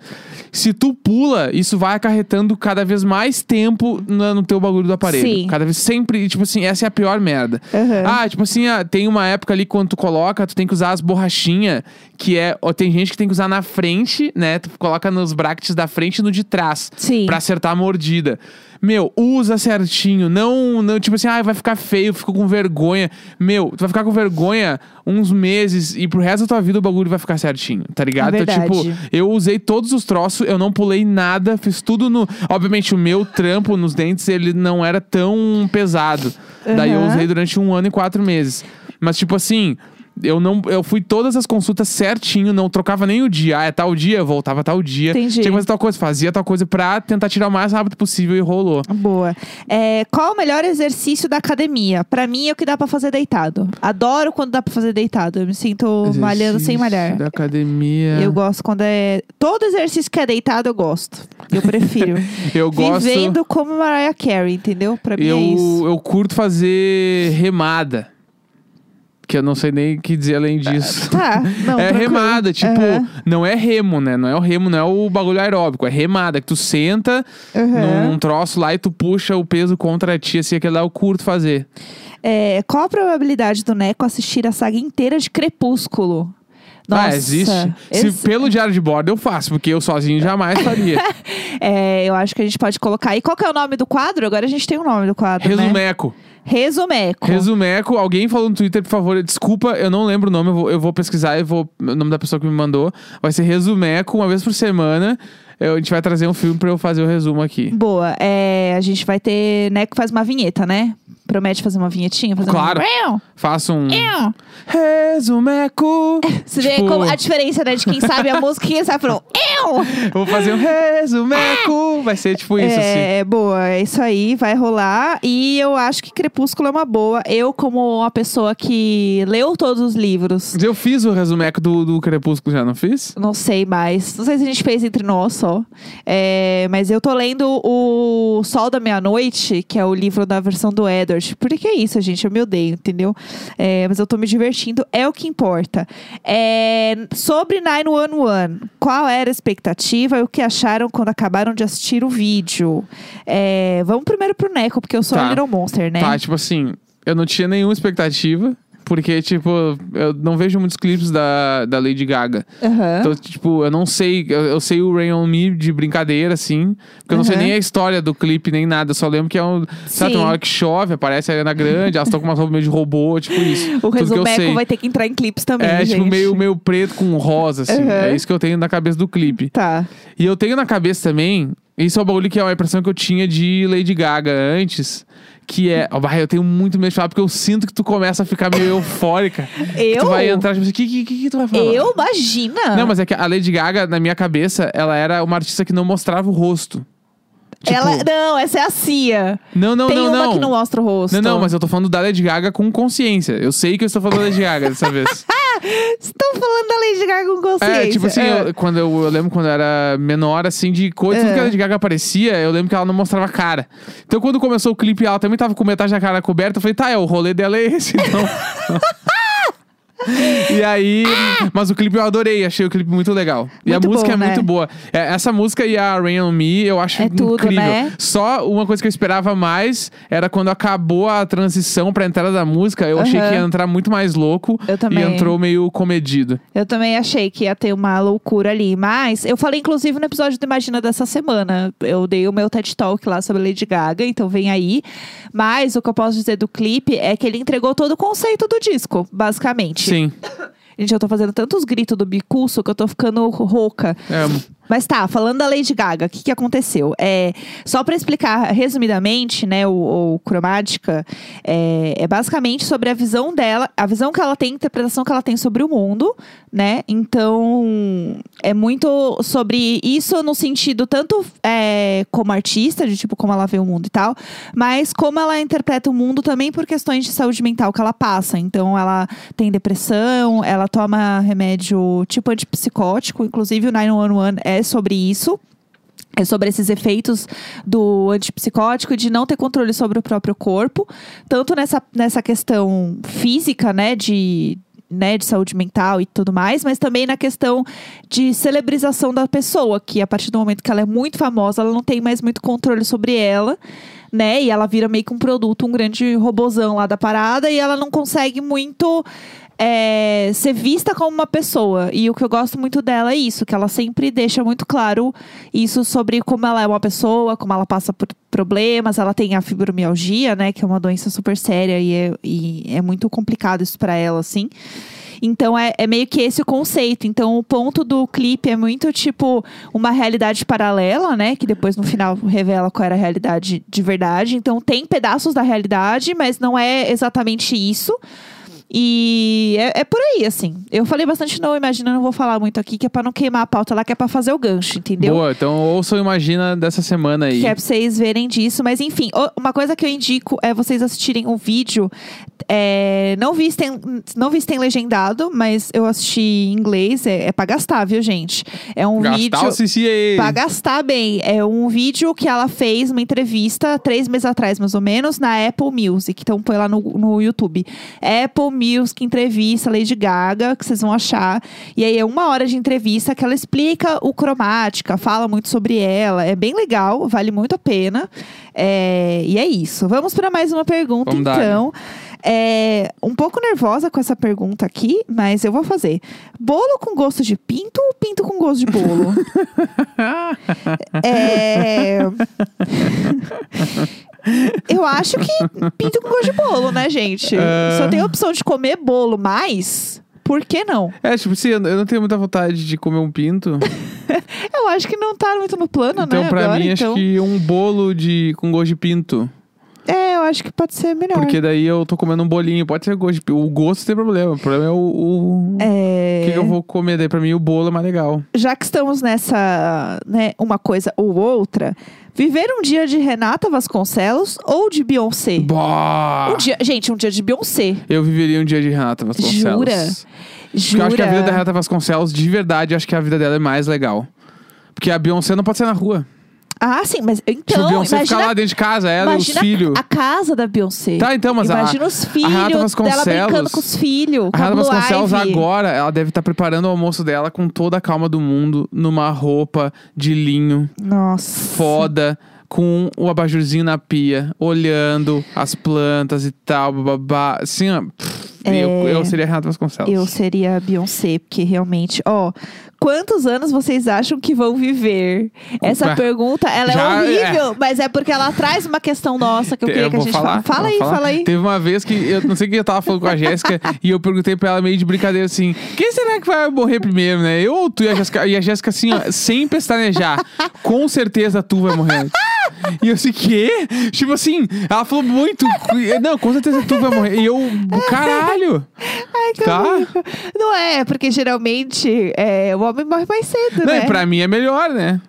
Se tu pula, isso vai acarretando cada vez mais tempo no, no teu bagulho do aparelho. Sim. Cada vez sempre, tipo assim, essa é a pior merda. Aham. Ah, tipo assim, ah, tem uma época ali quando tu coloca, tu tem que usar as borrachinhas, que é. Ó, tem gente que tem que usar na frente, né? Tu coloca nos brackets da frente e no de trás. Sim. Pra acertar a mordida. Meu, usa certinho. Não, não tipo assim, ah, vai ficar feio, fico com vergonha. Meu, tu vai ficar com vergonha uns meses e pro resto da tua vida o bagulho vai ficar certinho, tá ligado? É então, tipo, eu usei todos os troços, eu não pulei nada, fiz tudo no. Obviamente, o meu trampo nos dentes, ele não era tão pesado. Daí eu usei durante um ano e quatro meses. Mas, tipo assim. Eu não, eu fui todas as consultas certinho, não trocava nem o dia. Ah, é tal dia, eu voltava tal dia. Entendi. Tinha que fazer tal coisa, fazia tal coisa pra tentar tirar o mais rápido possível e rolou. Boa. É, qual o melhor exercício da academia? Pra mim é o que dá pra fazer deitado. Adoro quando dá pra fazer deitado. Eu me sinto malhando sem Exercício malhar. Da academia. Eu gosto quando é. Todo exercício que é deitado, eu gosto. Eu prefiro. Eu gosto. Vivendo como Mariah Carey, entendeu? Pra mim é isso. Eu, eu curto fazer remada. Que eu não sei nem o que dizer além disso. Tá, não. é tranquilo. remada, tipo, Aham. não é remo, né? Não é o remo, não é o bagulho aeróbico, é remada, que tu senta Aham. num troço lá e tu puxa o peso contra ti, assim, aquele lá eu curto fazer. É, qual a probabilidade do Neco assistir a saga inteira de Crepúsculo? Nossa, ah, existe. esse- Se pelo diário de bordo eu faço, porque eu sozinho jamais faria. É, eu acho que a gente pode colocar. E qual que é o nome do quadro? Agora a gente tem o nome do quadro, né? Resumeco. Resumeco. Resumeco, alguém falou no Twitter, por favor, desculpa, eu não lembro o nome, eu vou, eu vou pesquisar e vou. O nome da pessoa que me mandou. Vai ser Resumeco, uma vez por semana. Eu- a gente vai trazer um filme pra eu fazer o resumo aqui. Boa. É, a gente vai ter. Neco faz uma vinheta, né? Promete fazer uma vinhetinha? Fazer Claro. Um... Faça um. Ew. Resumeco! Você vê Tipo, como a diferença, né? De quem sabe a música e quem sabe falou. Eu! eu Vou fazer um resumeco! Vai ser tipo isso, assim. É, boa, é isso aí, vai rolar. E eu acho que Crepúsculo é uma boa. Eu, como uma pessoa que leu todos os livros, Eu fiz o resumeco do, do Crepúsculo, já não fiz? não sei mais. Não sei se a gente fez entre nós só. É, mas eu tô lendo o Sol da Meia-Noite, que é o livro da versão do Edward. Porque é isso, gente. Eu me odeio, entendeu? É, mas eu tô me divertindo, é o que importa. É, sobre 911, qual era a expectativa e o que acharam quando acabaram de assistir o vídeo? É, vamos primeiro pro Neco, porque eu sou Tá. a Little Monster, né? Tá, tipo assim, eu não tinha nenhuma expectativa. Porque, tipo, eu não vejo muitos clipes da, da Lady Gaga. Aham. Então, tipo, eu não sei. Eu, eu sei o Rain on Me de brincadeira, assim. Porque eu não sei Uhum. nem a história do clipe, nem nada. Eu só lembro que é um. Sabe, tem uma hora que chove, aparece a Ariana Grande, elas estão com uma roupa meio de robô, tipo isso. O. Resumeco vai ter que entrar em clipes também, É, gente. tipo, meio, meio preto com rosa, assim. Uhum. É isso que eu tenho na cabeça do clipe. Tá. E eu tenho na cabeça também. Isso é o bagulho que é uma impressão que eu tinha de Lady Gaga antes. Que é. Bah, eu tenho muito medo de falar, porque eu sinto que tu começa a ficar meio eufórica. Eu? Tu vai entrar, tipo assim, o que, que, que, que tu vai falar? Eu? Imagina! Não, mas é que a Lady Gaga, na minha cabeça, ela era uma artista que não mostrava o rosto. Tipo, Ela, não, essa é a Cia. não, não, Tem não, uma não. que não mostra o rosto. Não, não, mas eu tô falando da Lady Gaga com consciência. Eu sei que eu estou falando da Lady Gaga dessa vez. Estão falando da Lady Gaga com consciência. É, tipo assim, É. eu, quando eu, eu lembro quando eu era menor, assim, de coisa, É. que a Lady Gaga aparecia, eu lembro que ela não mostrava cara. Então quando começou o clipe, ela também tava com metade da cara coberta, eu falei, tá, é, o rolê dela é esse, então. E aí, mas o clipe eu adorei, achei o clipe muito legal. e a Muito música bom, é né? muito boa. É, essa música e a Rain on Me, eu acho É tudo, incrível. né? Só uma coisa que eu esperava mais era quando acabou a transição pra entrada da música, eu achei Aham. que ia entrar muito mais louco Eu também. e entrou meio comedido. Eu também achei que ia ter uma loucura ali. Mas eu falei, inclusive, no episódio do Imagina dessa semana. Eu dei o meu TED Talk lá sobre Lady Gaga, então vem aí. Mas o que eu posso dizer do clipe é que ele entregou todo o conceito do disco, basicamente. Sim. Gente, eu tô fazendo tantos gritos do bicuço que eu tô ficando rouca. Amo. Mas tá, falando da Lady Gaga, o que, que aconteceu? É, só pra explicar resumidamente, né, o, o Cromática, é, é basicamente sobre a visão dela, a visão que ela tem, a interpretação que ela tem sobre o mundo, né? Então, é muito sobre isso no sentido tanto é, como artista, de tipo como ela vê o mundo e tal, mas como ela interpreta o mundo também por questões de saúde mental que ela passa. Então, ela tem depressão, ela toma remédio tipo antipsicótico, inclusive o 911 é sobre isso. É sobre esses efeitos do antipsicótico de não ter controle sobre o próprio corpo, tanto nessa, nessa questão física, né, de, né, de saúde mental e tudo mais, mas também na questão de celebrização da pessoa, que a partir do momento que ela é muito famosa, ela não tem mais muito controle sobre ela, né, e ela vira meio que um produto, um grande robozão lá da parada, e ela não consegue muito é, ser vista como uma pessoa. E o que eu gosto muito dela é isso, que ela sempre deixa muito claro isso sobre como ela é uma pessoa, como ela passa por problemas. Ela tem a fibromialgia, né, que é uma doença super séria e é, e é muito complicado isso para ela, assim. Então é, é, meio que esse o conceito. Então o ponto do clipe é muito tipo uma realidade paralela, né? Que depois no final revela qual era a realidade de verdade. Então tem pedaços da realidade, mas não é exatamente isso. E é, é, por aí, assim. Eu falei bastante não, imagina, não vou falar muito aqui, que é pra não queimar a pauta lá, que é pra fazer o gancho, entendeu? Boa, então ouçam Imagina dessa semana aí. Que é pra vocês verem disso. Mas enfim, uma coisa que eu indico é vocês assistirem um vídeo. É, não vistem, não vistem legendado, mas eu assisti em inglês. É, é pra gastar, viu, gente? É um gastar vídeo. O CCA. Pra gastar bem. É um vídeo que ela fez, uma entrevista, três meses atrás, mais ou menos, na Apple Music. Então põe lá no, no YouTube. Apple Music entrevista Lady Gaga, que vocês vão achar. E aí é uma hora de entrevista que ela explica o cromática, fala muito sobre ela. É bem legal, vale muito a pena. É, e é isso. Vamos para mais uma pergunta, Vamos então. É, um pouco nervosa com essa pergunta aqui, mas eu vou fazer. Bolo com gosto de pinto ou pinto com gosto de bolo? é... Eu acho que pinto com gosto de bolo, né, gente? É. Se eu tenho a opção de comer bolo mais, por que não? É, tipo, sim, eu não tenho muita vontade de comer um pinto. Eu acho que não tá muito no plano, então, né? pra agora, mim, então... acho que um bolo de, com gosto de pinto. É, eu acho que pode ser melhor. Porque daí eu tô comendo um bolinho. Pode ser gosto. O gosto tem problema. O problema é o. o... É... Que, eu vou comer? Daí pra mim o bolo é mais legal. Já que estamos nessa, né, uma coisa ou outra, viver um dia de Renata Vasconcelos ou de Beyoncé? Bah! Um dia, gente, um dia de Beyoncé. Eu viveria um dia de Renata Vasconcelos. Jura? Porque Jura? eu acho que a vida da Renata Vasconcelos, de verdade, acho que a vida dela é mais legal. Porque a Beyoncé não pode ser na rua. Ah, sim, mas então, a Beyoncé imagina, fica lá dentro de casa, ela e os filhos. a casa da Beyoncé. Tá, então, mas a- Imagina os a Renata filhos dela brincando Vasconcelos- com os filhos. A a Renata Blue Vasconcelos Ivy. agora, ela deve estar preparando o almoço dela com toda a calma do mundo, numa roupa de linho, Nossa. foda, com o abajurzinho na pia, olhando as plantas e tal, babá. Assim, ó. pff, eu, eu seria a Renata Vasconcelos. É. Eu seria a Beyoncé, porque realmente, ó, quantos anos vocês acham que vão viver? Essa pergunta, ela já é horrível, mas é porque ela traz uma questão nossa que eu queria que a gente falar, fala. Fala aí, falar. fala aí. Teve uma vez que eu não sei o que eu tava falando com a Jéssica e eu perguntei pra ela meio de brincadeira assim: quem será que vai morrer primeiro, né? Eu ou tu e a Jéssica? E a Jéssica assim, ó, sem pestanejar, com certeza tu vai morrer. E eu assim, quê? Tipo assim, ela falou muito. Não, com certeza tu vai morrer. E eu, caralho! Ai, que Tá. horrível. Não é, porque geralmente é, o homem morre mais cedo, Não, né? e pra mim é melhor, né?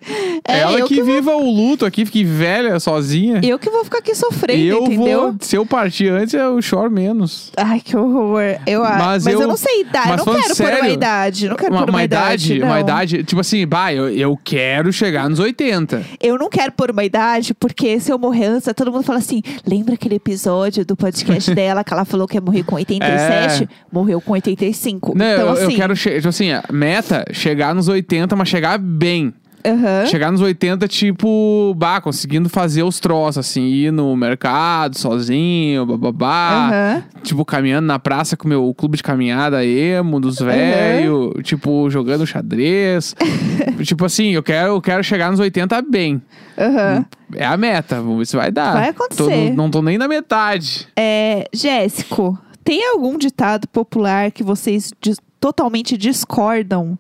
É, ela eu que, que vou- viva o luto aqui, fique velha, sozinha. Eu que vou ficar aqui sofrendo, eu entendeu? vou. Se eu partir antes, eu choro menos. Ai, que horror. Eu, Mas mas, eu, eu- não sei idade. mas Eu não falando quero por uma sério, idade. Não quero Uma, por uma, uma idade, não. uma idade, tipo assim, bah, eu, eu quero chegar nos 80. Eu não quero pôr uma idade, porque se eu morrer antes, todo mundo fala assim: lembra aquele episódio do podcast dela que ela falou que ia morrer com 87? Morreu com 85. Não, então, eu, assim. eu quero, tipo assim, a meta, chegar nos 80, mas chegar bem. aham. Chegar nos 80, tipo, bah, conseguindo fazer os troços, assim, ir no mercado sozinho, bababá. Aham. Tipo, caminhando na praça com o meu clube de caminhada emo, dos velhos, tipo, jogando xadrez. tipo assim, eu quero, eu quero chegar nos 80 bem. Aham. É a meta, vamos ver se vai dar. Vai Tô- acontecer. não, não tô nem na metade. É, Jéssico, tem algum ditado popular que vocês dis- totalmente discordam?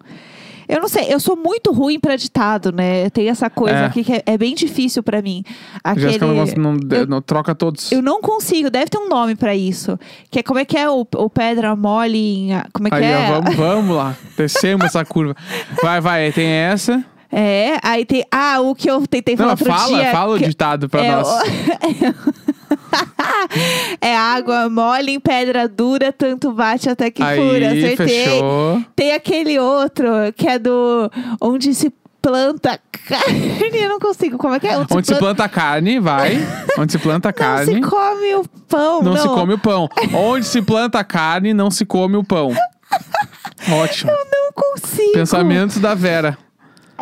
Eu não sei, eu sou muito ruim pra ditado, né? Tem essa coisa É. aqui que é, é bem difícil pra mim. Aquele... Jéssica não, gosta- não, eu- não troca todos. Eu não consigo, deve ter um nome pra isso. Que é como é que é o, o pedra mole em. Como é que Aí, é? ó, vamos, vamos lá. Descemos essa curva. Vai, vai, tem essa. É, aí tem. Ah, o que eu tentei falar Não, outro fala, dia. fala o que- ditado pra é, nós. é água mole em pedra dura, tanto bate até que Aí, fura. Acertei. fechou. Tem aquele outro que é do onde se planta carne. Eu não consigo. Como é que é? Onde se planta carne, vai. Onde se planta Não carne. se come o pão. Não, Não, se come o pão. Onde se planta carne, não se come o pão. Ótimo. Não consigo. Pensamentos da Vera.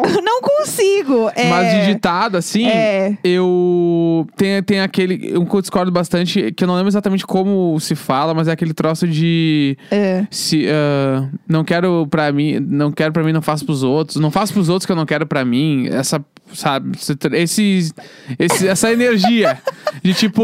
Não consigo. É, Mas de ditado, assim, É. eu. Tem, tem aquele. Um que eu discordo bastante, que eu não lembro exatamente como se fala, mas é aquele troço de. é. Se, ah, não quero pra mim, não quero pra mim, não faço pros outros. Não faço pros outros que eu não quero pra mim. Essa, sabe, esse, esse, essa energia de tipo,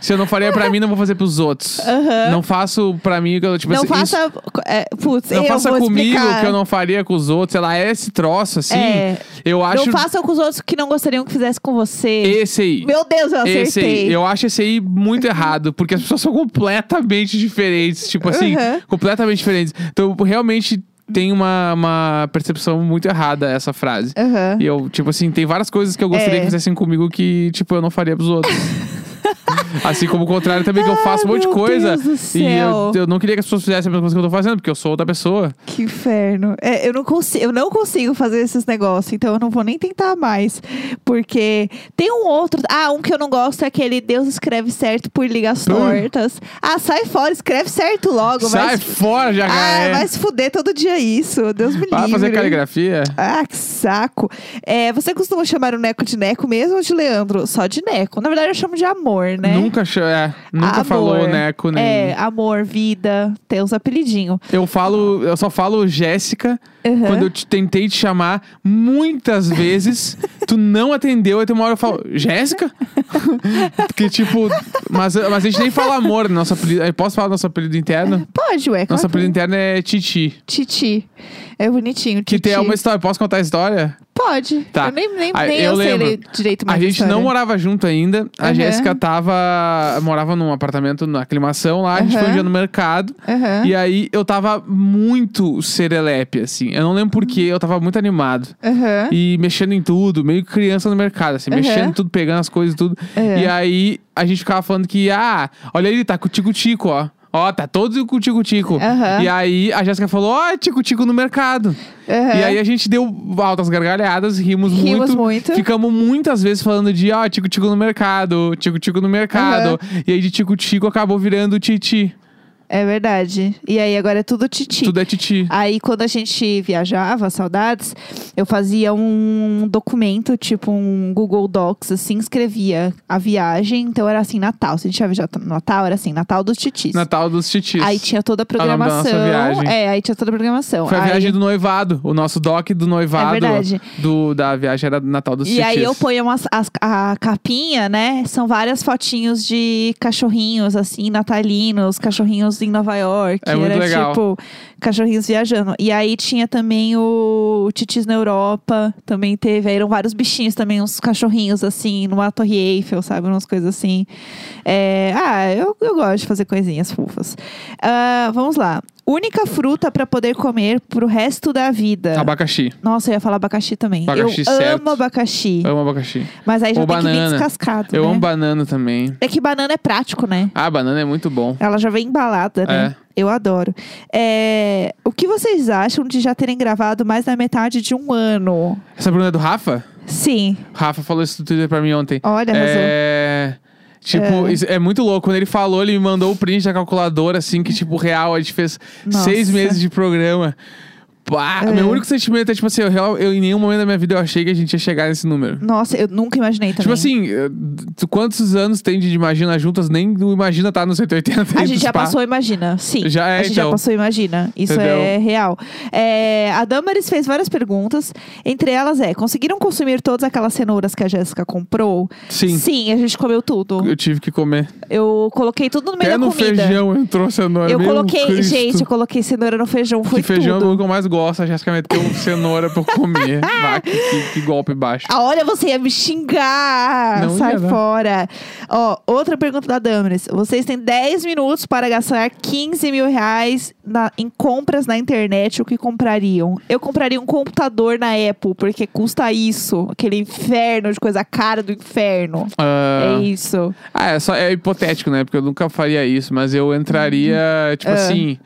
se eu não faria pra mim, não vou fazer pros outros. Aham. Não faço pra mim, que eu, tipo Não assim, isso- faça. é, putz, não eu faça comigo explicar. que eu não faria com os outros, sei lá, é esse troço, assim. É. Eu acho. Não façam com os outros que não gostariam que fizesse com você. Esse aí. Meu Deus, eu acertei. Esse aí, eu acho esse aí muito errado, porque as pessoas são completamente diferentes, tipo assim, Uhum. completamente diferentes. Então, realmente tem uma, uma percepção muito errada essa frase. Aham. E eu, tipo assim, tem várias coisas que eu gostaria É. que fizessem comigo que, tipo, eu não faria pros outros. assim como o contrário também, que eu faço um monte de coisa. Deus do E céu. eu, eu não queria que as pessoas fizessem a mesma coisa que eu tô fazendo, porque eu sou outra pessoa. Que inferno. É, eu, não consigo, eu não consigo fazer esses negócios, então eu não vou nem tentar mais. Porque tem um outro. Ah, um que eu não gosto é aquele Deus escreve certo por ligas Hum. tortas. Ah, sai fora, escreve certo logo. Sai vai, fora, já ah, vai se fuder todo dia isso. Deus me Vai livre. fazer caligrafia? Ah, que saco. É, você costuma chamar o Neco de Neco mesmo ou de Leandro? Só de Neco. Na verdade, eu chamo de amor, né? Nunca, cha- é, nunca Amor. falou Neco nem. É, amor, vida, tem os apelidinhos. Eu falo, eu só falo Jéssica Uhum. quando eu te, tentei te chamar muitas vezes, tu não atendeu, aí tem uma hora eu falo, Jéssica? que tipo, mas, mas a gente nem fala amor, nosso apelido. Posso falar nosso apelido interno? Pode, ué. Nosso claro. apelido interno é Titi. Titi. É bonitinho, Que Titi. tem uma história. Posso contar a história? Pode. Tá. Eu nem, nem, Ah, nem eu eu, sei direito mais A gente história. não morava junto ainda. A Uhum. Jéssica tava. morava num apartamento na aclimação lá. A gente Uhum. foi um dia no mercado. Aham. E aí eu tava muito serelepe, assim. Eu não lembro porquê, eu tava muito animado. E mexendo em tudo, meio criança no mercado, assim, Uhum. mexendo em tudo, pegando as coisas e tudo. Uhum. E aí a gente ficava falando que, ah, olha ele, tá com o tico-tico, ó. Ó, tá todo com o tico-tico. E aí a Jéssica falou, ó, tico-tico no mercado. Aham. E aí a gente deu altas gargalhadas, rimos, Rimos muito. muito. Ficamos muitas vezes falando de, ó, tico-tico no mercado, tico-tico no mercado. E aí de tico-tico acabou virando titi. É verdade. E aí agora é tudo Titi. Tudo é titi. Aí, quando a gente viajava, saudades, eu fazia um documento, tipo um Google Docs, assim, escrevia a viagem. Então, era assim, Natal. Se a gente ia viajar no Natal, era assim, Natal dos titis. Natal dos titis. Aí tinha toda a nossa programação. viagem. É, aí tinha toda a programação. Foi a Aí- viagem do noivado. O nosso doc do noivado É verdade. do, da viagem era do Natal dos E titis. aí eu ponho umas, as- a capinha, né? São várias fotinhos de cachorrinhos, assim, natalinos, cachorrinhos em Nova York. É era legal. tipo cachorrinhos viajando. E aí tinha também o Titis na Europa, também teve. Aí eram vários bichinhos também, uns cachorrinhos assim, numa Torre Eiffel, sabe? Umas coisas assim. É, ah, eu, eu gosto de fazer coisinhas fofas. Ah, vamos lá. Única fruta pra poder comer pro resto da vida. Abacaxi. Nossa, eu ia falar abacaxi também. Abacaxi, eu certo. amo abacaxi. Amo abacaxi. Mas aí já Ou tem que vir banana. descascado. Eu né? amo banana também. É que banana é prático, né? Ah, banana é muito bom. Ela já vem embalada, né? É. Eu adoro. É, O que vocês acham de já terem gravado mais da metade de um ano? Essa pergunta é do Rafa? Sim. Rafa falou isso no Twitter pra mim ontem. Olha. É. Tipo, É. isso é muito louco. Quando ele falou, ele me mandou o print da calculadora, assim, que, tipo, real, a gente fez Nossa. seis meses de programa. Pá, É. Meu único sentimento é, tipo assim, eu, real- eu em nenhum momento da minha vida eu achei que a gente ia chegar nesse número. Nossa, eu nunca imaginei também. Tipo assim, eh, tu- quantos anos tem de Imagina juntas? Nem do Imagina tá no 180. A gente já passou, imagina. Sim. Já é, a gente então. já passou, imagina. Isso Entendeu? é real. É, a Damaris fez várias perguntas. Entre elas é: conseguiram consumir todas aquelas cenouras que a Jéssica comprou? Sim. Sim, a gente comeu tudo. Eu tive que comer. Eu coloquei tudo no meio Até da no comida. feijão entrou cenoura. Eu Meu coloquei, Cristo. gente, eu coloquei cenoura no feijão, foi que feijão é o tudo. que eu mais gosto. A Jéssica meteu cenoura pra eu comer. Vá, que, que- que golpe baixo. Ah, olha, você ia me xingar! Não Sai ia, não. fora! Ó, outra pergunta da Damaris. Vocês têm 10 minutos para gastar 15 mil reais na- em compras na internet. O que comprariam? Eu compraria um computador na Apple, porque custa isso. Aquele inferno de coisa cara do inferno. Ah, É isso. Ah, é, só, é hipotético, né? Porque eu nunca faria isso, mas eu entraria, tipo Ah. assim,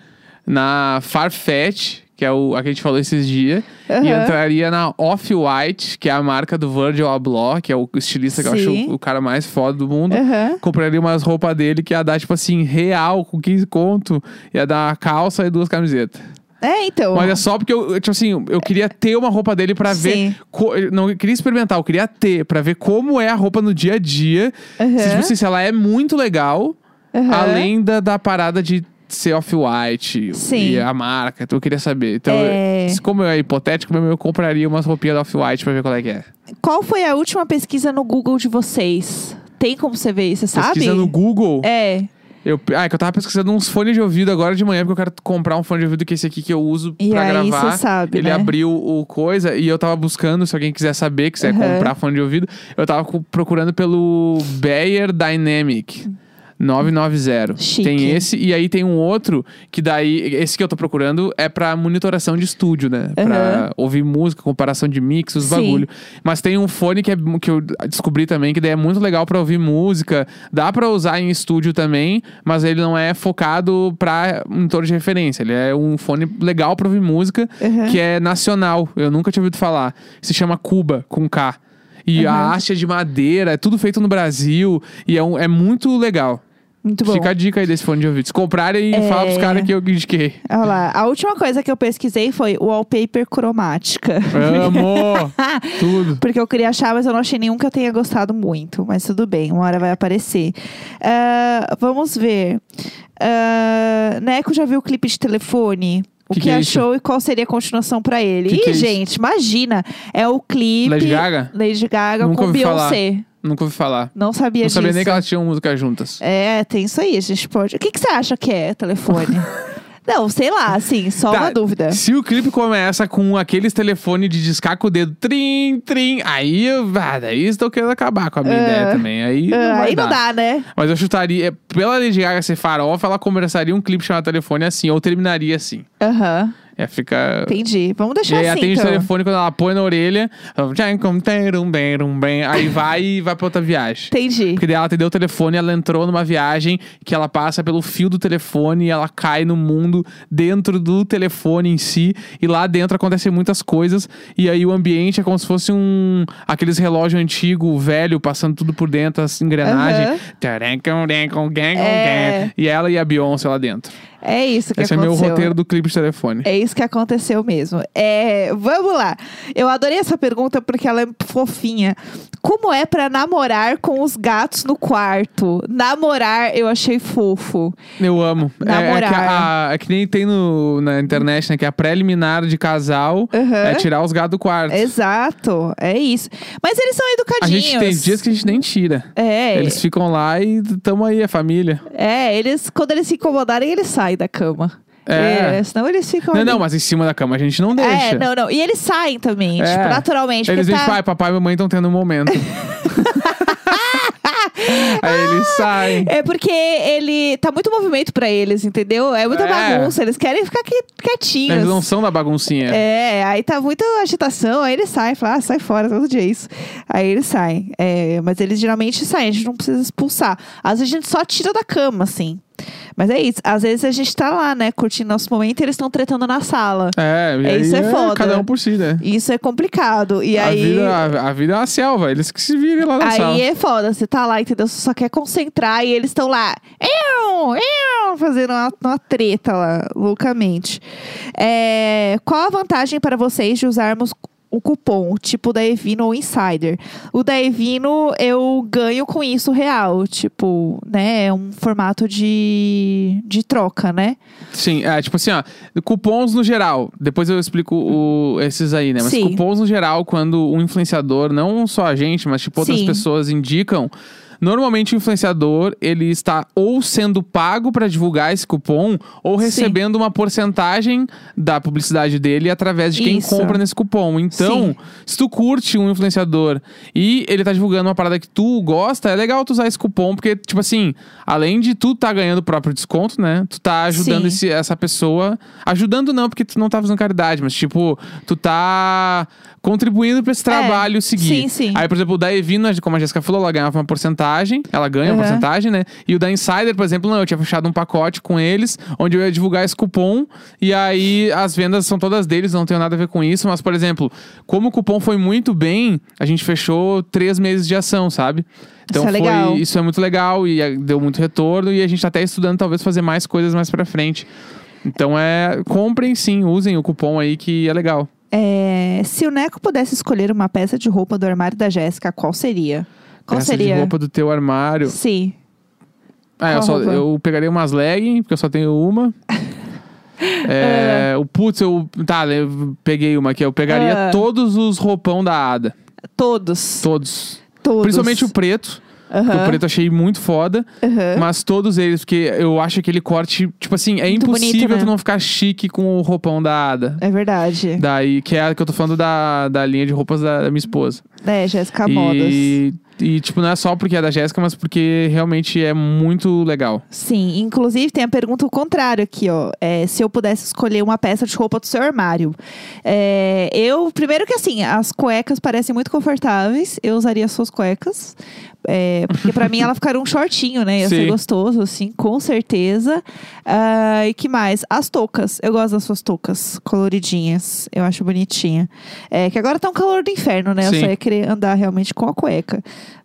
na Farfetch, que é o, a que a gente falou esses dias, e Aham. entraria na Off-White, que é a marca do Virgil Abloh, que é o estilista que eu acho o cara mais foda do mundo. Aham. Compraria umas roupas dele que ia dar, tipo assim, real, com 15 conto, ia dar uma calça e duas camisetas. É, então. Mas é só porque eu, tipo assim, eu queria ter uma roupa dele pra ver. Co- não eu queria experimentar, eu queria ter, pra ver como é a roupa no dia a dia. Aham. Se, tipo assim, se ela é muito legal, Aham. além da, da parada de ser off-white e a marca. Então eu queria saber. Então, É. como é hipotético, mesmo, eu compraria umas roupinhas da off-white pra ver qual é que é. Qual foi a última pesquisa no Google de vocês? Tem como você ver, você sabe? Pesquisa no Google. É. Eu, ah, é que eu tava pesquisando uns fones de ouvido agora de manhã, porque eu quero comprar um fone de ouvido que é esse aqui que eu uso E pra aí gravar. sabe, Ele né? abriu o coisa e eu tava buscando, se alguém quiser saber, quiser Uhum. comprar fone de ouvido, eu tava procurando pelo Bayer Dynamic. 990. Chique. Tem esse e aí tem um outro que daí esse que eu tô procurando é pra monitoração de estúdio, né? Pra ouvir música, comparação de mix, os Sim. bagulho. Mas tem um fone que, é, que eu descobri também que daí é muito legal pra ouvir música. Dá pra usar em estúdio também, mas ele não é focado pra monitor de referência. Ele é um fone legal pra ouvir música, Uhum. que é nacional. Eu nunca tinha ouvido falar. Se chama Cuba, com K. E a haste é de madeira, é tudo feito no Brasil. E é, um- é muito legal. Muito bom. Fica a dica aí desse fone de ouvido. Se comprarem, É. fala pros caras que eu indiquei. Olha lá. A última coisa que eu pesquisei foi wallpaper cromática. Amo! tudo. Porque eu queria achar, mas eu não achei nenhum que eu tenha gostado muito. Mas tudo bem, uma hora vai aparecer. Ah, vamos ver. Ah, Neco já viu o clipe de telefone? O Que que, que é isso? achou e qual seria a continuação pra ele? Que Ih, é isso? gente, imagina. É o clipe. Lady Gaga? Lady Gaga Nunca com ouvi falar. Nunca ouvi falar. Não sabia Não disso. sabia nem que elas tinham música juntas. É, tem isso aí, a gente pode. O que, que você acha que é telefone? Não, sei lá, assim, só Tá, uma dúvida. Se o clipe começa com aqueles telefones de descar com o dedo, trim, trim, aí eu. Ah, daí estou querendo acabar com a minha Ah. ideia também. Aí não Ah, vai aí dar. não dá, né? Mas eu chutaria, pela Lady Gaga ser farofa, ela começaria um clipe chamado Telefone assim, ou terminaria assim. Aham, É, entendi. Vamos E deixar aí assim, atende então. o telefone quando ela põe na orelha. ela, "Tcham, com, terum, berum, bem", Aí vai e vai pra outra viagem. Entendi. Porque daí ela atendeu o telefone, ela entrou numa viagem que ela passa pelo fio do telefone e ela cai no mundo dentro do telefone em si. E lá dentro acontecem muitas coisas. E aí o ambiente é como se fosse um. aqueles relógio antigo, velho, passando tudo por dentro, as engrenagens. É. gang. E ela e a Beyoncé lá dentro. É isso que Esse é meu aconteceu. roteiro do clipe de telefone. É isso que aconteceu mesmo. É, vamos lá. Eu adorei essa pergunta porque ela é fofinha. Como é pra namorar com os gatos no quarto? Namorar, eu achei fofo. Eu amo. É- É, que, Namorar. a- é que nem tem no, na internet, né? Que a preliminar de casal Aham. é tirar os gatos do quarto. Exato, é isso. Mas eles são A educadinhos. gente tem dias que a gente nem tira. É, Eles ficam lá e tamo aí, a família. é, eles quando eles se incomodarem, eles saem da cama. É. senão eles ficam. Não, ali. não, mas em cima da cama a gente não deixa. É, não, não. E eles saem também, É. tipo, naturalmente. Eles dizem, tá... pai, papai e mamãe estão tendo um momento. aí eles saem. É porque ele tá muito movimento pra eles, entendeu? É muita É. bagunça, eles querem ficar qui- quietinhos. Eles não são da baguncinha. É, aí tá muita agitação, aí eles saem, falam, ah, sai fora, todo dia é isso. Aí eles saem. É, mas eles geralmente saem, a gente não precisa expulsar. Às vezes a gente só tira da cama, assim. Mas é isso. Às vezes a gente tá lá, né, curtindo nosso momento e eles estão tretando na sala. É, e É, aí isso é foda. cada um por si, né? Isso é complicado. E a, aí. vida, a, a vida é uma selva, eles que se virem lá na sala. Aí é foda, você tá lá, entendeu? Você só quer concentrar e eles estão lá, eu, eu, fazendo uma, uma treta lá, loucamente. É, qual a vantagem para vocês de usarmos o cupom, tipo da Evino ou Insider? O da Evino eu ganho com isso real, tipo, né? É um formato de, de troca, né? Sim, é tipo assim, ó, cupons no geral. Depois eu explico o- esses aí, né? Mas Sim. cupons no geral, quando um influenciador, não só a gente, mas tipo outras Sim. pessoas indicam. Normalmente o influenciador, ele está ou sendo pago para divulgar esse cupom ou Sim. recebendo uma porcentagem da publicidade dele através de quem Isso. compra nesse cupom. Então, Sim. se tu curte um influenciador e ele tá divulgando uma parada que tu gosta, é legal tu usar esse cupom, porque, tipo assim, além de tu tá ganhando o próprio desconto, né? Tu tá ajudando Sim. esse- essa pessoa. Ajudando não, porque tu não tá fazendo caridade, mas, tipo, tu tá contribuindo pra esse trabalho seguir. É, sim, sim. Aí, por exemplo, o da Evino, como a Jéssica falou, ela ganhava uma porcentagem, ela ganha uma Uhum. porcentagem, né? E o da Insider, por exemplo, não, eu tinha fechado um pacote com eles, onde eu ia divulgar esse cupom, e aí as vendas são todas deles, não tenho nada a ver com isso, mas, por exemplo, como o cupom foi muito bem, a gente fechou três meses de ação, sabe? Então Isso é foi, isso é muito legal e eh, deu muito retorno, e a gente tá até estudando talvez fazer mais coisas mais pra frente. Então é. Comprem sim, usem o cupom aí que é legal. É, se o Neco pudesse escolher uma peça de roupa do armário da Jéssica, qual seria? Qual Peça seria? de roupa do teu armário. Sim. Ah, eu, só, eu pegaria umas leggings, porque eu só tenho uma. É, o putz, eu. Tá, eu peguei uma aqui. Eu pegaria Ah. todos os roupão da Ada. Todos. Todos. Todos. Principalmente o preto. Aham, O preto eu achei muito foda. aham. Mas todos eles, porque eu acho aquele corte, tipo assim, é Muito impossível bonito, né? tu não ficar chique com o roupão da Ada. É verdade. Daí, que é a que eu tô falando da, da linha de roupas da, da minha esposa. É, Jéssica Modas. E, e, tipo, não é só porque é da Jéssica, mas porque realmente é muito legal. Sim, inclusive tem a pergunta o contrário aqui, ó. É, se eu pudesse escolher uma peça de roupa do seu armário. É, eu, primeiro que assim, as cuecas parecem muito confortáveis. Eu usaria as suas cuecas. É, porque pra mim ela ficaria um shortinho, né? Ia ser Sim. gostoso, assim, com certeza. Ah, e que mais? As toucas. Eu gosto das suas toucas coloridinhas. Eu acho bonitinha. É, que agora tá um calor do inferno, né? Eu Sim. só ia querer andar realmente com a cueca.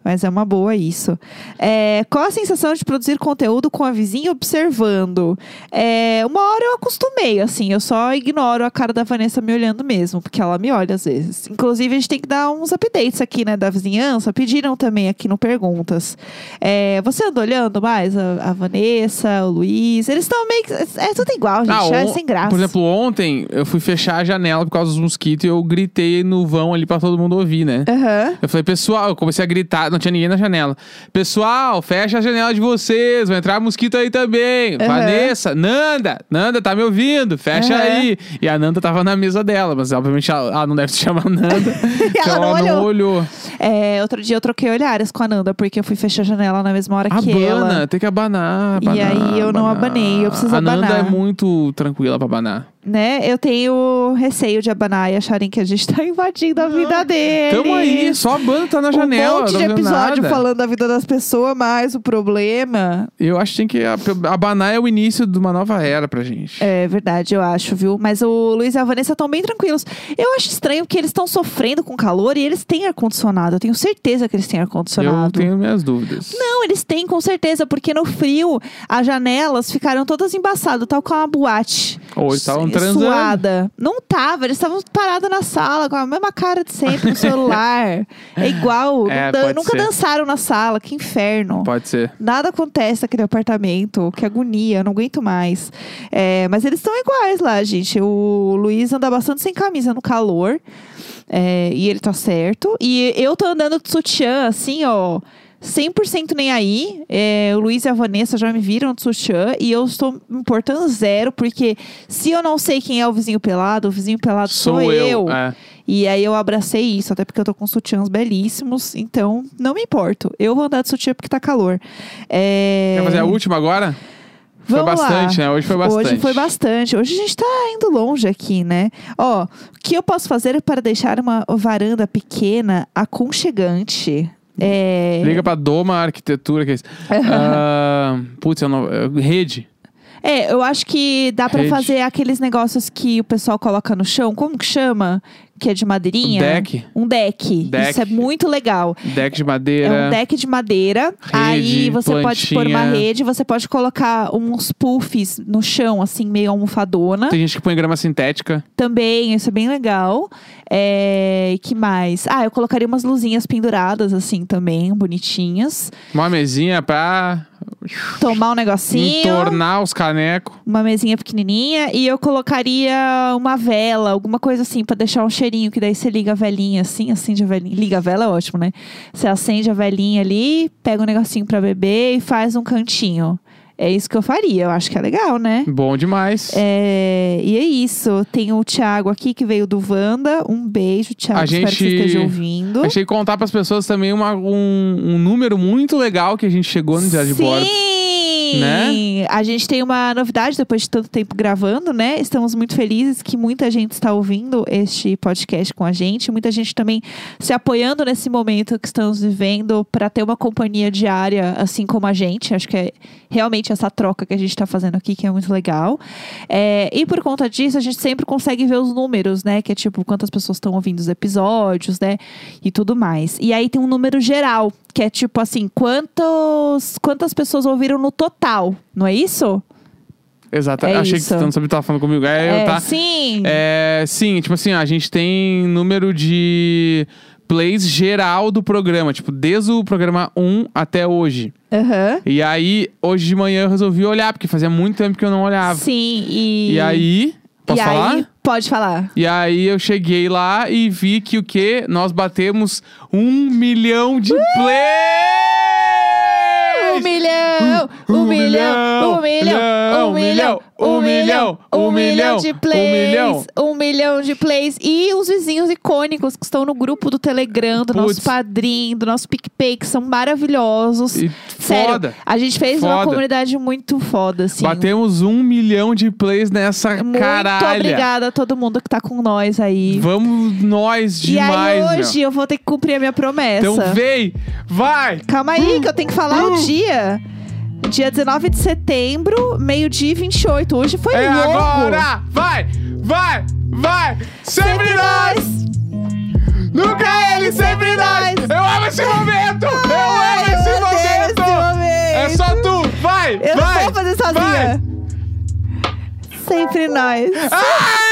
Mas é uma boa isso. É, qual a sensação de produzir conteúdo com a vizinha observando? É, uma hora eu acostumei, assim. Eu só ignoro a cara da Vanessa me olhando mesmo, porque ela me olha às vezes. Inclusive, a gente tem que dar uns updates aqui, né, da vizinhança. Pediram também aqui no Perguntas. É, você anda olhando mais a, a Vanessa, o Luiz? Eles estão meio que. É tudo igual, gente. Ah, é on- sem graça. Por exemplo, ontem eu fui fechar a janela por causa dos mosquitos e eu gritei no vão ali pra todo mundo ouvir, né? Aham. Eu falei, pessoal, eu comecei a gritar, não tinha ninguém na janela. Pessoal, fecha a janela de vocês, vai entrar mosquito aí também. Aham. Vanessa, Nanda, Nanda, tá me ouvindo? Fecha Aham. aí. E a Nanda tava na mesa dela, mas obviamente ela, ela não deve se chamar Nanda. então Ela não ela não olhou. É, outro dia eu troquei olhares com a Nanda, porque eu fui fechar a janela na mesma hora que ela. tem que abanar, E abanar, aí eu não abanar. abanei, eu preciso A Nanda abanar. é muito tranquila pra abanar. Né? Eu tenho receio de abanar e acharem que a gente tá invadindo a vida dele. Tamo aí, só a banda tá na janela. um monte de episódio nada. falando da vida das pessoas, mas o problema. Eu acho que tem que. Abanar é o início de uma nova era pra gente. É verdade, eu acho, viu? Mas o Luiz e a Vanessa estão bem tranquilos. Eu acho estranho que eles estão sofrendo com calor e eles têm ar-condicionado. Eu tenho certeza que eles têm Eu ar-condicionado. tenho minhas dúvidas. Não, eles têm, com certeza, porque no frio as janelas ficaram todas embaçadas, tal como uma boate. Ou estavam Su- transando. Suada. Não tava, eles estavam parados na sala com a mesma cara de sempre no celular. é igual. É, dan- nunca ser. dançaram na sala, que inferno. Pode ser. Nada acontece naquele apartamento, que agonia, não aguento mais. É, mas eles estão iguais lá, gente. O Luiz anda bastante sem camisa no calor. é, e ele tá certo. E eu tô andando de sutiã, assim, ó. 100% nem aí. É, o Luiz e a Vanessa já me viram de sutiã e eu estou me importando zero, porque se eu não sei quem é o vizinho pelado, o vizinho pelado sou, eu. É. E aí eu abracei isso, até porque eu tô com sutiãs belíssimos, então não me importo. Eu vou andar de sutiã porque tá calor. É... Quer fazer a última agora? Foi Vamos lá. bastante, né? Hoje foi bastante. Hoje foi bastante. Hoje a gente tá indo longe aqui, né? Ó, o que eu posso fazer para deixar uma varanda pequena aconchegante? É... Liga pra Doma Arquitetura, que é isso. Ah, putz, eu não. eu- Rede. É, eu acho que dá pra Rede. fazer aqueles negócios que o pessoal coloca no chão. Como que chama? Que é de madeirinha? Deck. Um deck. Deck. Isso é muito legal. Deck de É madeira. um deck de madeira. aí você pode pôr uma plantinha. rede, você pode colocar uns puffs no chão, assim, meio almofadona. Tem gente que põe grama sintética. Também, isso é bem legal. É, que mais? Ah, eu colocaria umas luzinhas penduradas, assim, também, bonitinhas. Uma mesinha pra Tomar um negocinho. entornar os canecos. Uma mesinha pequenininha. E eu colocaria uma vela, alguma coisa assim, pra deixar um cheirinho. Que daí você liga a velinha assim, acende a velinha. Liga a vela é ótimo, né? Você acende a velinha ali, pega um negocinho pra beber e faz um cantinho. É isso que eu faria. Eu acho que é legal, né? Bom demais. É, e é isso. Tem o Thiago aqui que veio do Wanda. Um beijo, Thiago. A Espero que você gente- esteja ouvindo. Achei contar pras pessoas também uma- um, um número muito legal que a gente chegou no Diário de Bordo. Sim! Né? A gente tem uma novidade depois de tanto tempo gravando, né? Estamos muito felizes que muita gente está ouvindo este podcast com a gente. Muita gente também se apoiando nesse momento que estamos vivendo para ter uma companhia diária, assim como a gente. Acho que é realmente essa troca que a gente está fazendo aqui que é muito legal. É, e por conta disso, a gente sempre consegue ver os números, né? Que é tipo quantas pessoas estão ouvindo os episódios, né? E tudo mais. E aí tem um número geral, que é tipo assim, quantos, quantas pessoas ouviram no total, não é isso? Exato. É Achei isso. que você não tava falando comigo. É, É, tá? sim. É, sim, tipo assim, a gente tem número de plays geral do programa, tipo, desde o programa 1 até hoje. Aham. E aí, hoje de manhã eu resolvi olhar, porque fazia muito tempo que eu não olhava. Sim, e. E aí, posso e falar? Aí, pode falar. E aí eu cheguei lá e vi que o quê? Nós batemos um milhão de plays! Um milhão, um, milhão, um milhão, um milhão, um milhão, um milhão de plays, milhão. um milhão de plays. E os vizinhos icônicos que estão no grupo do Telegram, do nosso Putz. padrinho, do nosso PicPay, que são maravilhosos. E Sério, foda. a gente fez uma Foda. comunidade muito foda, assim. Batemos um milhão de plays nessa Muito caralha. obrigada a todo mundo que tá com nós aí. Vamos nós e demais, aí meu. hoje eu vou ter que cumprir a minha promessa. Então vem, vai! Calma aí, que eu tenho que falar o dia. Dia 19 de setembro, meio-dia e 28. Hoje foi É logo. agora! Vai, vai, vai! Sempre nós! Nunca ele, sempre nós! Eu amo esse momento! Eu amo Ai, esse eu odeio esse momento! momento. É só tu! Vai, Eu vai! não vou fazer sozinha. Sempre nós. Vai.